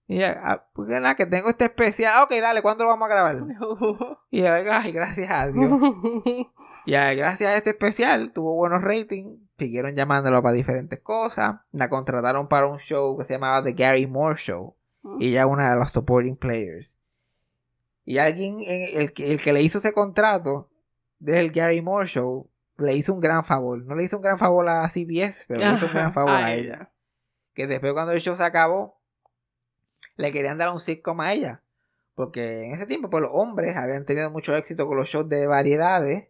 Y ella, ah, pues nada, que tengo este especial, Ah, ok, dale, ¿cuándo lo vamos a grabar? Y ella, ay, gracias a Dios. Y gracias a este especial tuvo buenos ratings. Siguieron llamándolo para diferentes cosas. La contrataron para un show que se llamaba The Gary Moore Show. Y ella una de los supporting players. Y alguien, en- el, que- el que le hizo ese contrato del Gary Moore Show, le hizo un gran favor. No le hizo un gran favor a CBS, pero le hizo un gran favor a ella. Que después cuando el show se acabó, le querían dar un sitcom a ella. Porque en ese tiempo, pues los hombres habían tenido mucho éxito con los shows de variedades.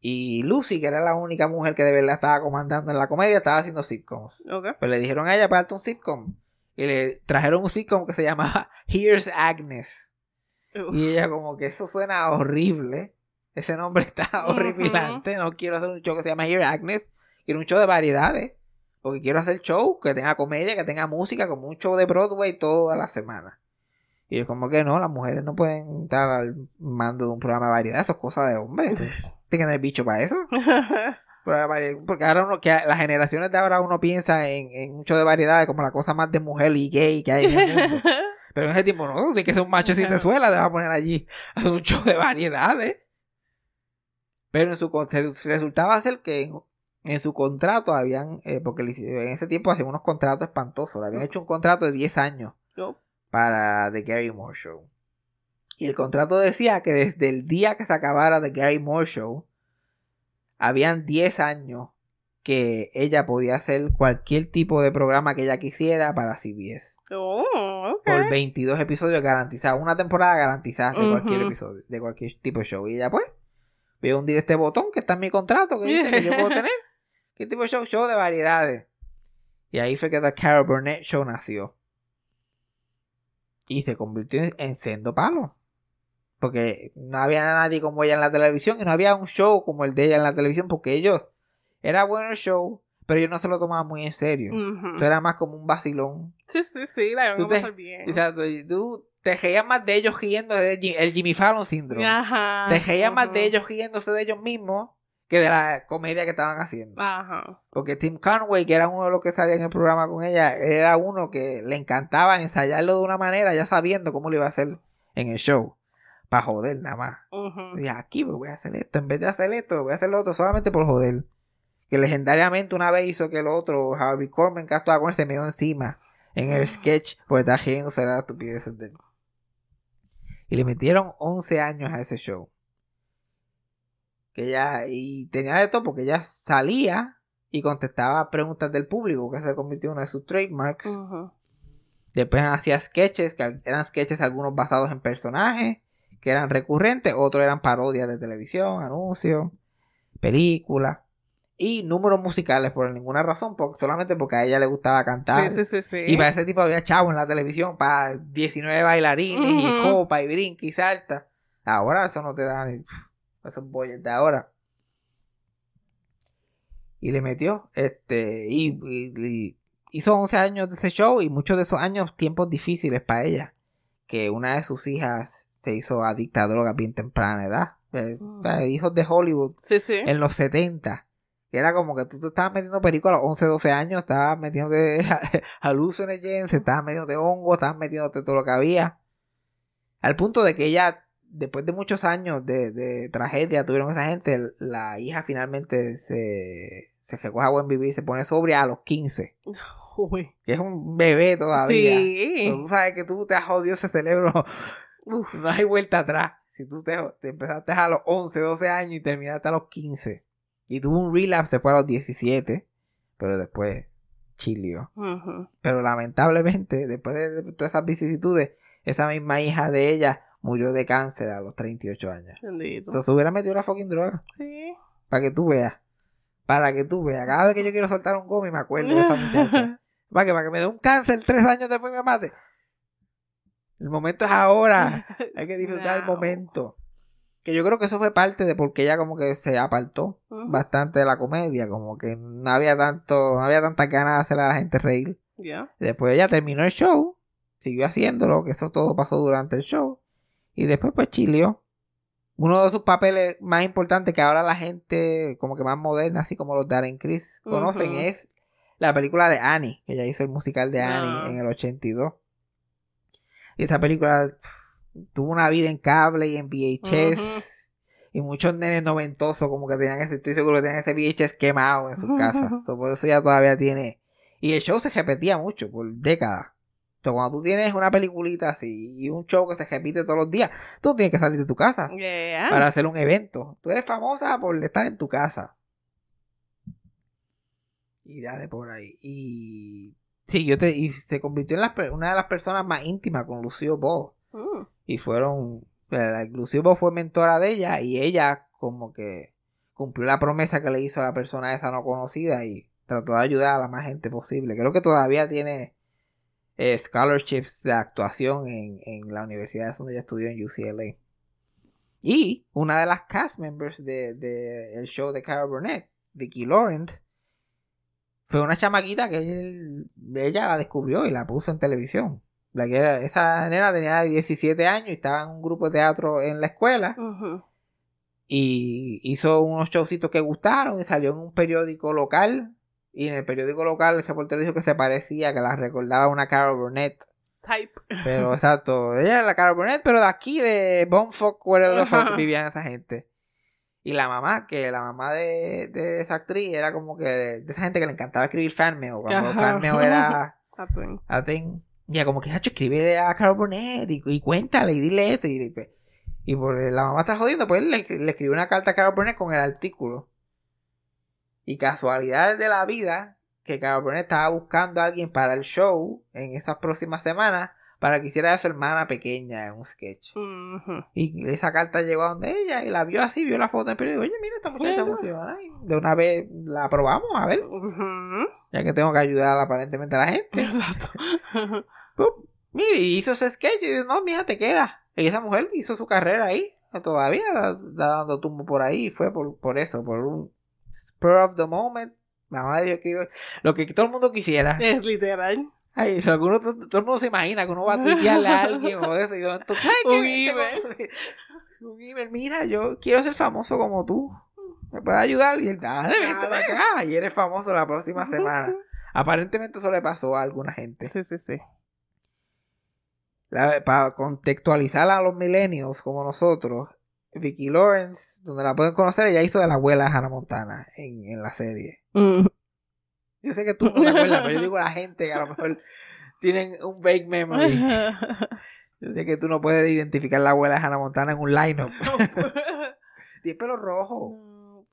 Y Lucy, que era la única mujer que de verdad estaba comandando en la comedia, estaba haciendo sitcoms. Ok. Pero le dijeron a ella para darte un sitcom. Y le trajeron un sitcom que se llamaba Here's Agnes. Y ella como que eso suena horrible. Ese nombre está horripilante. No quiero hacer un show que se llama Here's Agnes. Quiero un show de variedades. Porque quiero hacer show que tenga comedia, que tenga música, como un show de Broadway toda la semana. Y yo como que no, las mujeres no pueden estar al mando de un programa de variedad. Eso es cosa de hombres. Tienen el bicho para eso. Porque ahora uno, que las generaciones de ahora uno piensa en, en un show de variedades como la cosa más de mujer y gay que hay en el mundo. Pero en ese tiempo no, tienes que ser un macho sin te suela, te vas a poner allí a un show de variedades. Pero en su resultaba ser que en, su contrato habían, eh, porque en ese tiempo hacían unos contratos espantosos, le habían hecho un contrato de 10 años para The Gary Moore Show. Y el contrato decía que desde el día que se acabara The Gary Moore Show, habían 10 años que ella podía hacer cualquier tipo de programa que ella quisiera para CBS Oh, ok. por 22 episodios garantizados, una temporada garantizada de cualquier episodio, de cualquier tipo de show. Y ella pues, veo hundir este botón que está en mi contrato que dice que yo puedo tener. ¿Qué tipo de show? Show de variedades. Y ahí fue que The Carol Burnett Show nació. Y se convirtió en, en sendo palo. Porque no había nadie como ella en la televisión y no había un show como el de ella en la televisión porque ellos, era bueno el show, pero ellos no se lo tomaban muy en serio. Ujú. Eso era más como un vacilón. Sí, sí, sí, la iban a pasar bien. Exacto, y tú te reías más de ellos riendo de Jim- el Jimmy Fallon síndrome. Ajá. Te reías más de ellos riéndose de ellos mismos que de la comedia que estaban haciendo. Ajá. Porque Tim Conway, que era uno de los que salía en el programa con ella, era uno que le encantaba ensayarlo de una manera, ya sabiendo cómo lo iba a hacer en el show. Para joder, nada más. Ujú. Y aquí me voy a hacer esto. En vez de hacer esto, voy a hacer lo otro solamente por joder. Que legendariamente una vez hizo que el otro, Harvey Korman, que actuaba con él, se me dio encima en el sketch porque estaba riéndose de las estupideces de él. Y le metieron 11 años a ese show. Que ella, y tenía de todo porque ella salía y contestaba preguntas del público, que se convirtió en uno de sus trademarks. Después hacía sketches, que eran sketches algunos basados en personajes, que eran recurrentes, otros eran parodias de televisión, anuncios, películas. Y números musicales por ninguna razón, porque, solamente porque a ella le gustaba cantar. Sí, sí, sí, sí. Y para ese tipo había chavo en la televisión, para 19 bailarines, y copa, y brinca, y salta. Ahora eso no te da ni esos boyes de ahora. Y le metió, este, y, y- y hizo 11 años de ese show, y muchos de esos años tiempos difíciles para ella. Que una de sus hijas se hizo adicta a drogas bien temprana edad. Eh, Mm. hijos de Hollywood Sí, sí. en los 70. Que era como que tú te estabas metiendo perico a los 11, 12 años, estabas metiéndote hallucinogens, estabas metiéndote hongo, estabas metiéndote todo lo que había. Al punto de que ella, después de muchos años de, de tragedia, tuvieron esa gente, la hija finalmente se, se recoge a buen vivir, se pone sobria a los 15. Uy. Que es un bebé todavía. Sí. Pero tú sabes que tú te has jodido ese cerebro, Uf. no hay vuelta atrás. Si tú te, te empezaste a los 11, 12 años y terminaste a los 15. Y tuvo un relapse después a los 17. Pero después chilió. Ujú. Pero lamentablemente, después de, de todas esas vicisitudes, esa misma hija de ella murió de cáncer a los 38 años. Bendito. Entonces se hubiera metido la fucking droga. Sí. Para que tú veas. Para que tú veas. Cada vez que yo quiero soltar un gome me acuerdo de esa muchacha. Para que, para que me dé un cáncer tres años después me mate. El momento es ahora. Hay que disfrutar el momento. Que yo creo que eso fue parte de por qué ella como que se apartó bastante de la comedia. Como que no había tanto, no había tantas ganas de hacer a la gente reír. Después ella terminó el show, siguió haciéndolo, que eso todo pasó durante el show. Y después pues chileó. Uno de sus papeles más importantes que ahora la gente como que más moderna, así como los Darren Chris, conocen es la película de Annie, que ella hizo el musical de Annie Ah. en el 82. Y esa película pff, tuvo una vida en cable y en VHS. Y muchos nenes noventosos como que tenían ese, estoy seguro que tenían ese VHS quemado en sus casas. So, por eso ya todavía tiene. Y el show se repetía mucho, por décadas. So, cuando tú tienes una peliculita así y un show que se repite todos los días, tú tienes que salir de tu casa Yeah. para hacer un evento. Tú eres famosa por estar en tu casa. Y dale por ahí. Y sí, yo te, y se convirtió en per- una de las personas más íntimas con Lucio Ball. Mm. Y fueron. la- fue mentora de ella y ella, como que cumplió la promesa que le hizo a la persona esa no conocida y trató de ayudar a la más gente posible. Creo que todavía tiene eh, scholarships de actuación en, en la universidad donde ella estudió en UCLA. Y una de las cast members del de, el show de Carol Burnett, Vicky Lawrence, fue una chamaquita que ella la descubrió y la puso en televisión. La que era- esa nena tenía 17 años y estaba en un grupo de teatro en la escuela y hizo unos showcitos que gustaron y salió en un periódico local y en el periódico local el reportero dijo que se parecía, que la recordaba a una Carol Burnett. Type. Pero exacto, ella era la Carol Burnett, pero de aquí, de wherever the fuck Ajá. vivían esa gente. Y la mamá, que la mamá de, de esa actriz era como que de, esa gente que le encantaba escribir fanmail, cuando Ajá. fanmail era a thing. Ya como que, hacho, escribe a Carol Burnett y, y cuéntale y dile esto. Y, por la mamá está jodiendo, pues él le, le escribió una carta a Carol Burnett con el artículo. Y casualidades de la vida, que Carol Burnett estaba buscando a alguien para el show en esas próximas semanas para que hiciera a su hermana pequeña en un sketch. Y esa carta llegó a donde ella y la vio así, vio la foto en el periódico. Oye, mira, esta muchacha funciona. Y de una vez la probamos, a ver, ya que tengo que ayudar aparentemente a la gente. Exacto. Pup, Mire, y hizo ese sketch y dice, no, mija, te queda. Y esa mujer hizo su carrera ahí. Todavía está dando tumbo por ahí. Y fue por, por eso, por un spur of the moment. Mamá dijo que iba- lo que todo el mundo quisiera. es literal. Ay, alguno, todo, el mundo se imagina que uno va a tripearle a alguien o de eso. Y yo, entonces, ay, Un ¿qué- email. Un email, mira, yo quiero ser famoso como tú. ¿Me puedes ayudar? Y él, dale, vente para acá. Y eres famoso la próxima semana. Aparentemente eso le pasó a alguna gente. Sí, sí, sí. La- para contextualizar a los millennials como nosotros, Vicky Lawrence, donde la pueden conocer, ella hizo de la abuela Hannah Montana en, en la serie. Mm. Yo sé que tú no te acuerdas, pero yo digo a la gente que a lo mejor tienen un vague memory. Yo sé que tú no puedes identificar la abuela Hannah Montana en un lineup. Tiene pelo rojo.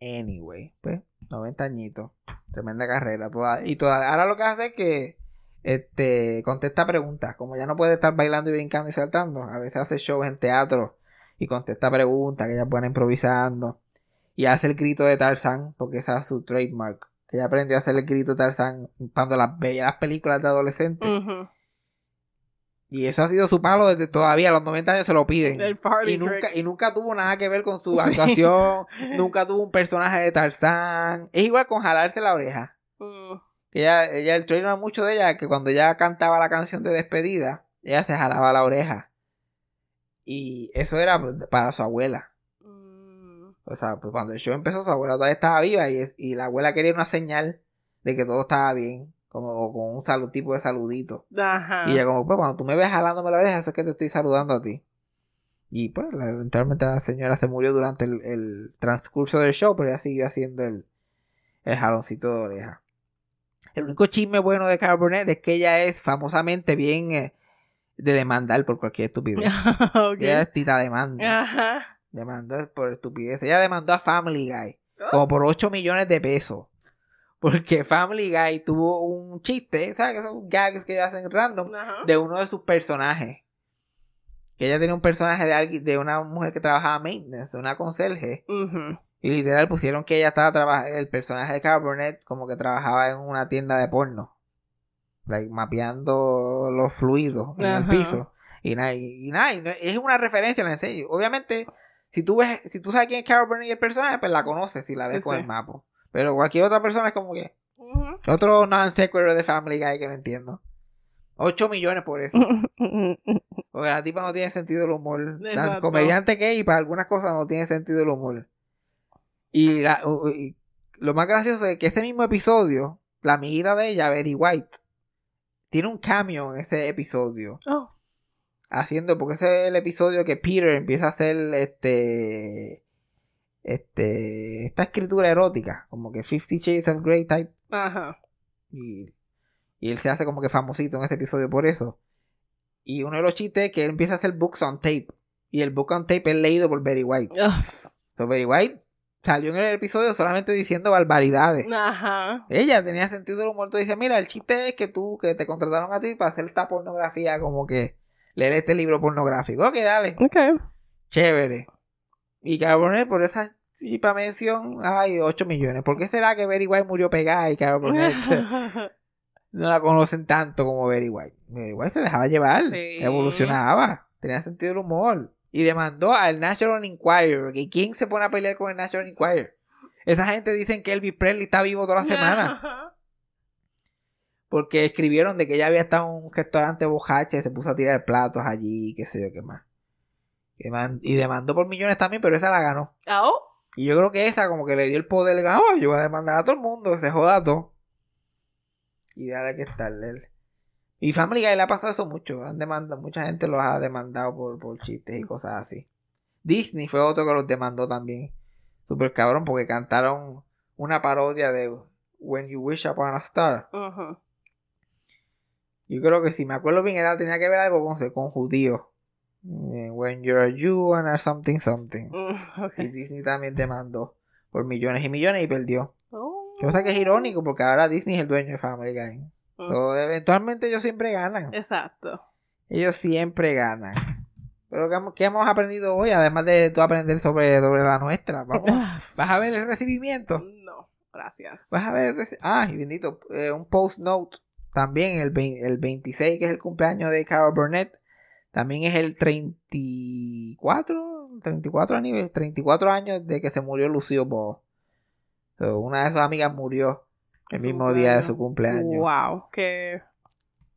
Anyway, pues, 90 añitos. Tremenda carrera. Toda, y toda, ahora lo que hace es que este, contesta preguntas. Como ya no puede estar bailando y brincando y saltando, a veces hace shows en teatro y contesta preguntas que ella pone improvisando. Y hace el grito de Tarzán, porque esa es su trademark. Ella aprendió a hacer el grito de Tarzán cuando las veía las películas de adolescentes. Y eso ha sido su palo desde todavía, a los 90 años se lo piden. Y nunca, trick. y nunca tuvo nada que ver con su Sí. actuación, nunca tuvo un personaje de Tarzán. Es igual con jalarse la oreja. Mm. Ella, ella, el trailer mucho de ella que cuando ella cantaba la canción de despedida, ella se jalaba la oreja. Y eso era para su abuela. Mm. O sea, pues cuando el show empezó, su abuela todavía estaba viva y, y la abuela quería una señal de que todo estaba bien. Como o con un salud, tipo de saludito. Ajá. Y ella como, pues cuando tú me ves jalándome la oreja, eso es que te estoy saludando a ti. Y pues eventualmente la señora se murió durante el, el transcurso del show, pero ella siguió haciendo el, el jaloncito de oreja. El único chisme bueno de Carol Burnett es que ella es famosamente bien eh, de demandar por cualquier estupidez. Ella es tita demanda. Ajá. Demandó por estupidez. Ella demandó a Family Guy como por 8 millones de pesos. Porque Family Guy tuvo un chiste, ¿sabes? Esos gags que hacen random Ajá. de uno de sus personajes. Que ella tenía un personaje de alguien, de una mujer que trabajaba maintenance, de una conserje. Y literal pusieron que ella estaba trabajando, el personaje de Carol Burnett como que trabajaba en una tienda de porno. Like, mapeando los fluidos en el piso. Y nada, y, nada, es una referencia, la enseño. Obviamente, si tú ves, si tú sabes quién es Carol Burnett y el personaje, pues la conoces si la ves Sí, con sí. el mapa. Pero cualquier otra persona es como que Ujú. otro non sequitur de Family Guy que no entiendo. 8 millones por eso. Porque la tipa no tiene sentido del humor. Tan comediante que es, y para algunas cosas no tiene sentido el humor. Y, la- y lo más gracioso es que este mismo episodio, la amiguita de ella, Betty White, tiene un cambio en ese episodio. Oh. Haciendo, porque ese es el episodio que Peter empieza a hacer este. Este. Esta escritura erótica, como que Fifty Shades of Grey type. Ajá. Y, y él se hace como que famosito en ese episodio por eso. Y uno de los chistes es que él empieza a hacer books on tape. Y el book on tape es leído por Betty White. So, Betty White salió en el episodio solamente diciendo barbaridades. Ajá. Ella tenía sentido del humor. Tú dices, mira, el chiste es que tú, que te contrataron a ti para hacer esta pornografía, como que leer este libro pornográfico. Ok, dale. Ok. Chévere. Y Carol Burnett, por esa chipa mención, ay, 8 millones. ¿Por qué será que Betty White murió pegada y Carol Burnett no la conocen tanto como Betty White. Betty White se dejaba llevar, Sí. evolucionaba, tenía sentido del humor. Y demandó al National Enquirer. ¿Y quién se pone a pelear con el National Enquirer? Esa gente dicen que Elvis Presley está vivo toda la semana. Porque escribieron de que ella había estado en un restaurante bojache, se puso a tirar platos allí, qué sé yo qué más. Y demandó por millones también, pero esa la ganó. Ah, oh. Y yo creo que esa como que le dio el poder, le ganó, "Ah, yo voy a demandar a todo el mundo, se joda todo. Y dale que estarle. Y Family Guy le ha pasado eso mucho. Han demandado, mucha gente los ha demandado por, por chistes y cosas así. Disney fue otro que los demandó también. Super cabrón, porque cantaron una parodia de When You Wish Upon a Star. Yo creo que si me acuerdo bien, era, tenía que ver algo con, con judíos. Eh, When you're a Jew and something something. Mm. Y Disney también demandó por millones y millones y perdió. Oh. Cosa que es irónico porque ahora Disney es el dueño de Family Guy. Mm. So, eventualmente ellos siempre ganan. Exacto. Ellos siempre ganan. Pero ¿qué, hemos- aprendido hoy? Además de tú aprender sobre, sobre la nuestra. Vamos. ¿Vas a ver el recibimiento? No, gracias. Vas a ver el Ah, y bendito. eh, un post note. También el, el 26, que es el cumpleaños de Carol Burnett. También es el 34. 34 años, 34 años de que se murió Lucio Ball. So, una de sus amigas murió el Su mismo día de su cumpleaños. Wow, qué.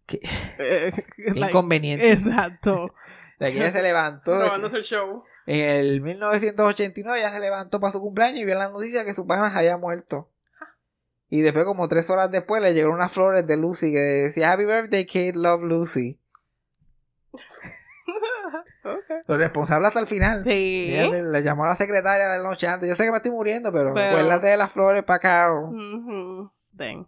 Qué- eh, Qué like, inconveniente. Exacto. De que ella se levantó. Robándose el show. En el 1989 ella se levantó para su cumpleaños y vio la noticia que su pana había muerto. Y después, como tres horas después, le llegaron unas flores de Lucy que decía Happy Birthday, Kate, Love Lucy. Okay. Lo responsable hasta el final. Sí. Le, le llamó a la secretaria la noche antes. Yo sé que me estoy muriendo, pero, Pero- acuérdate de las flores para Carol. Ujú. Dang.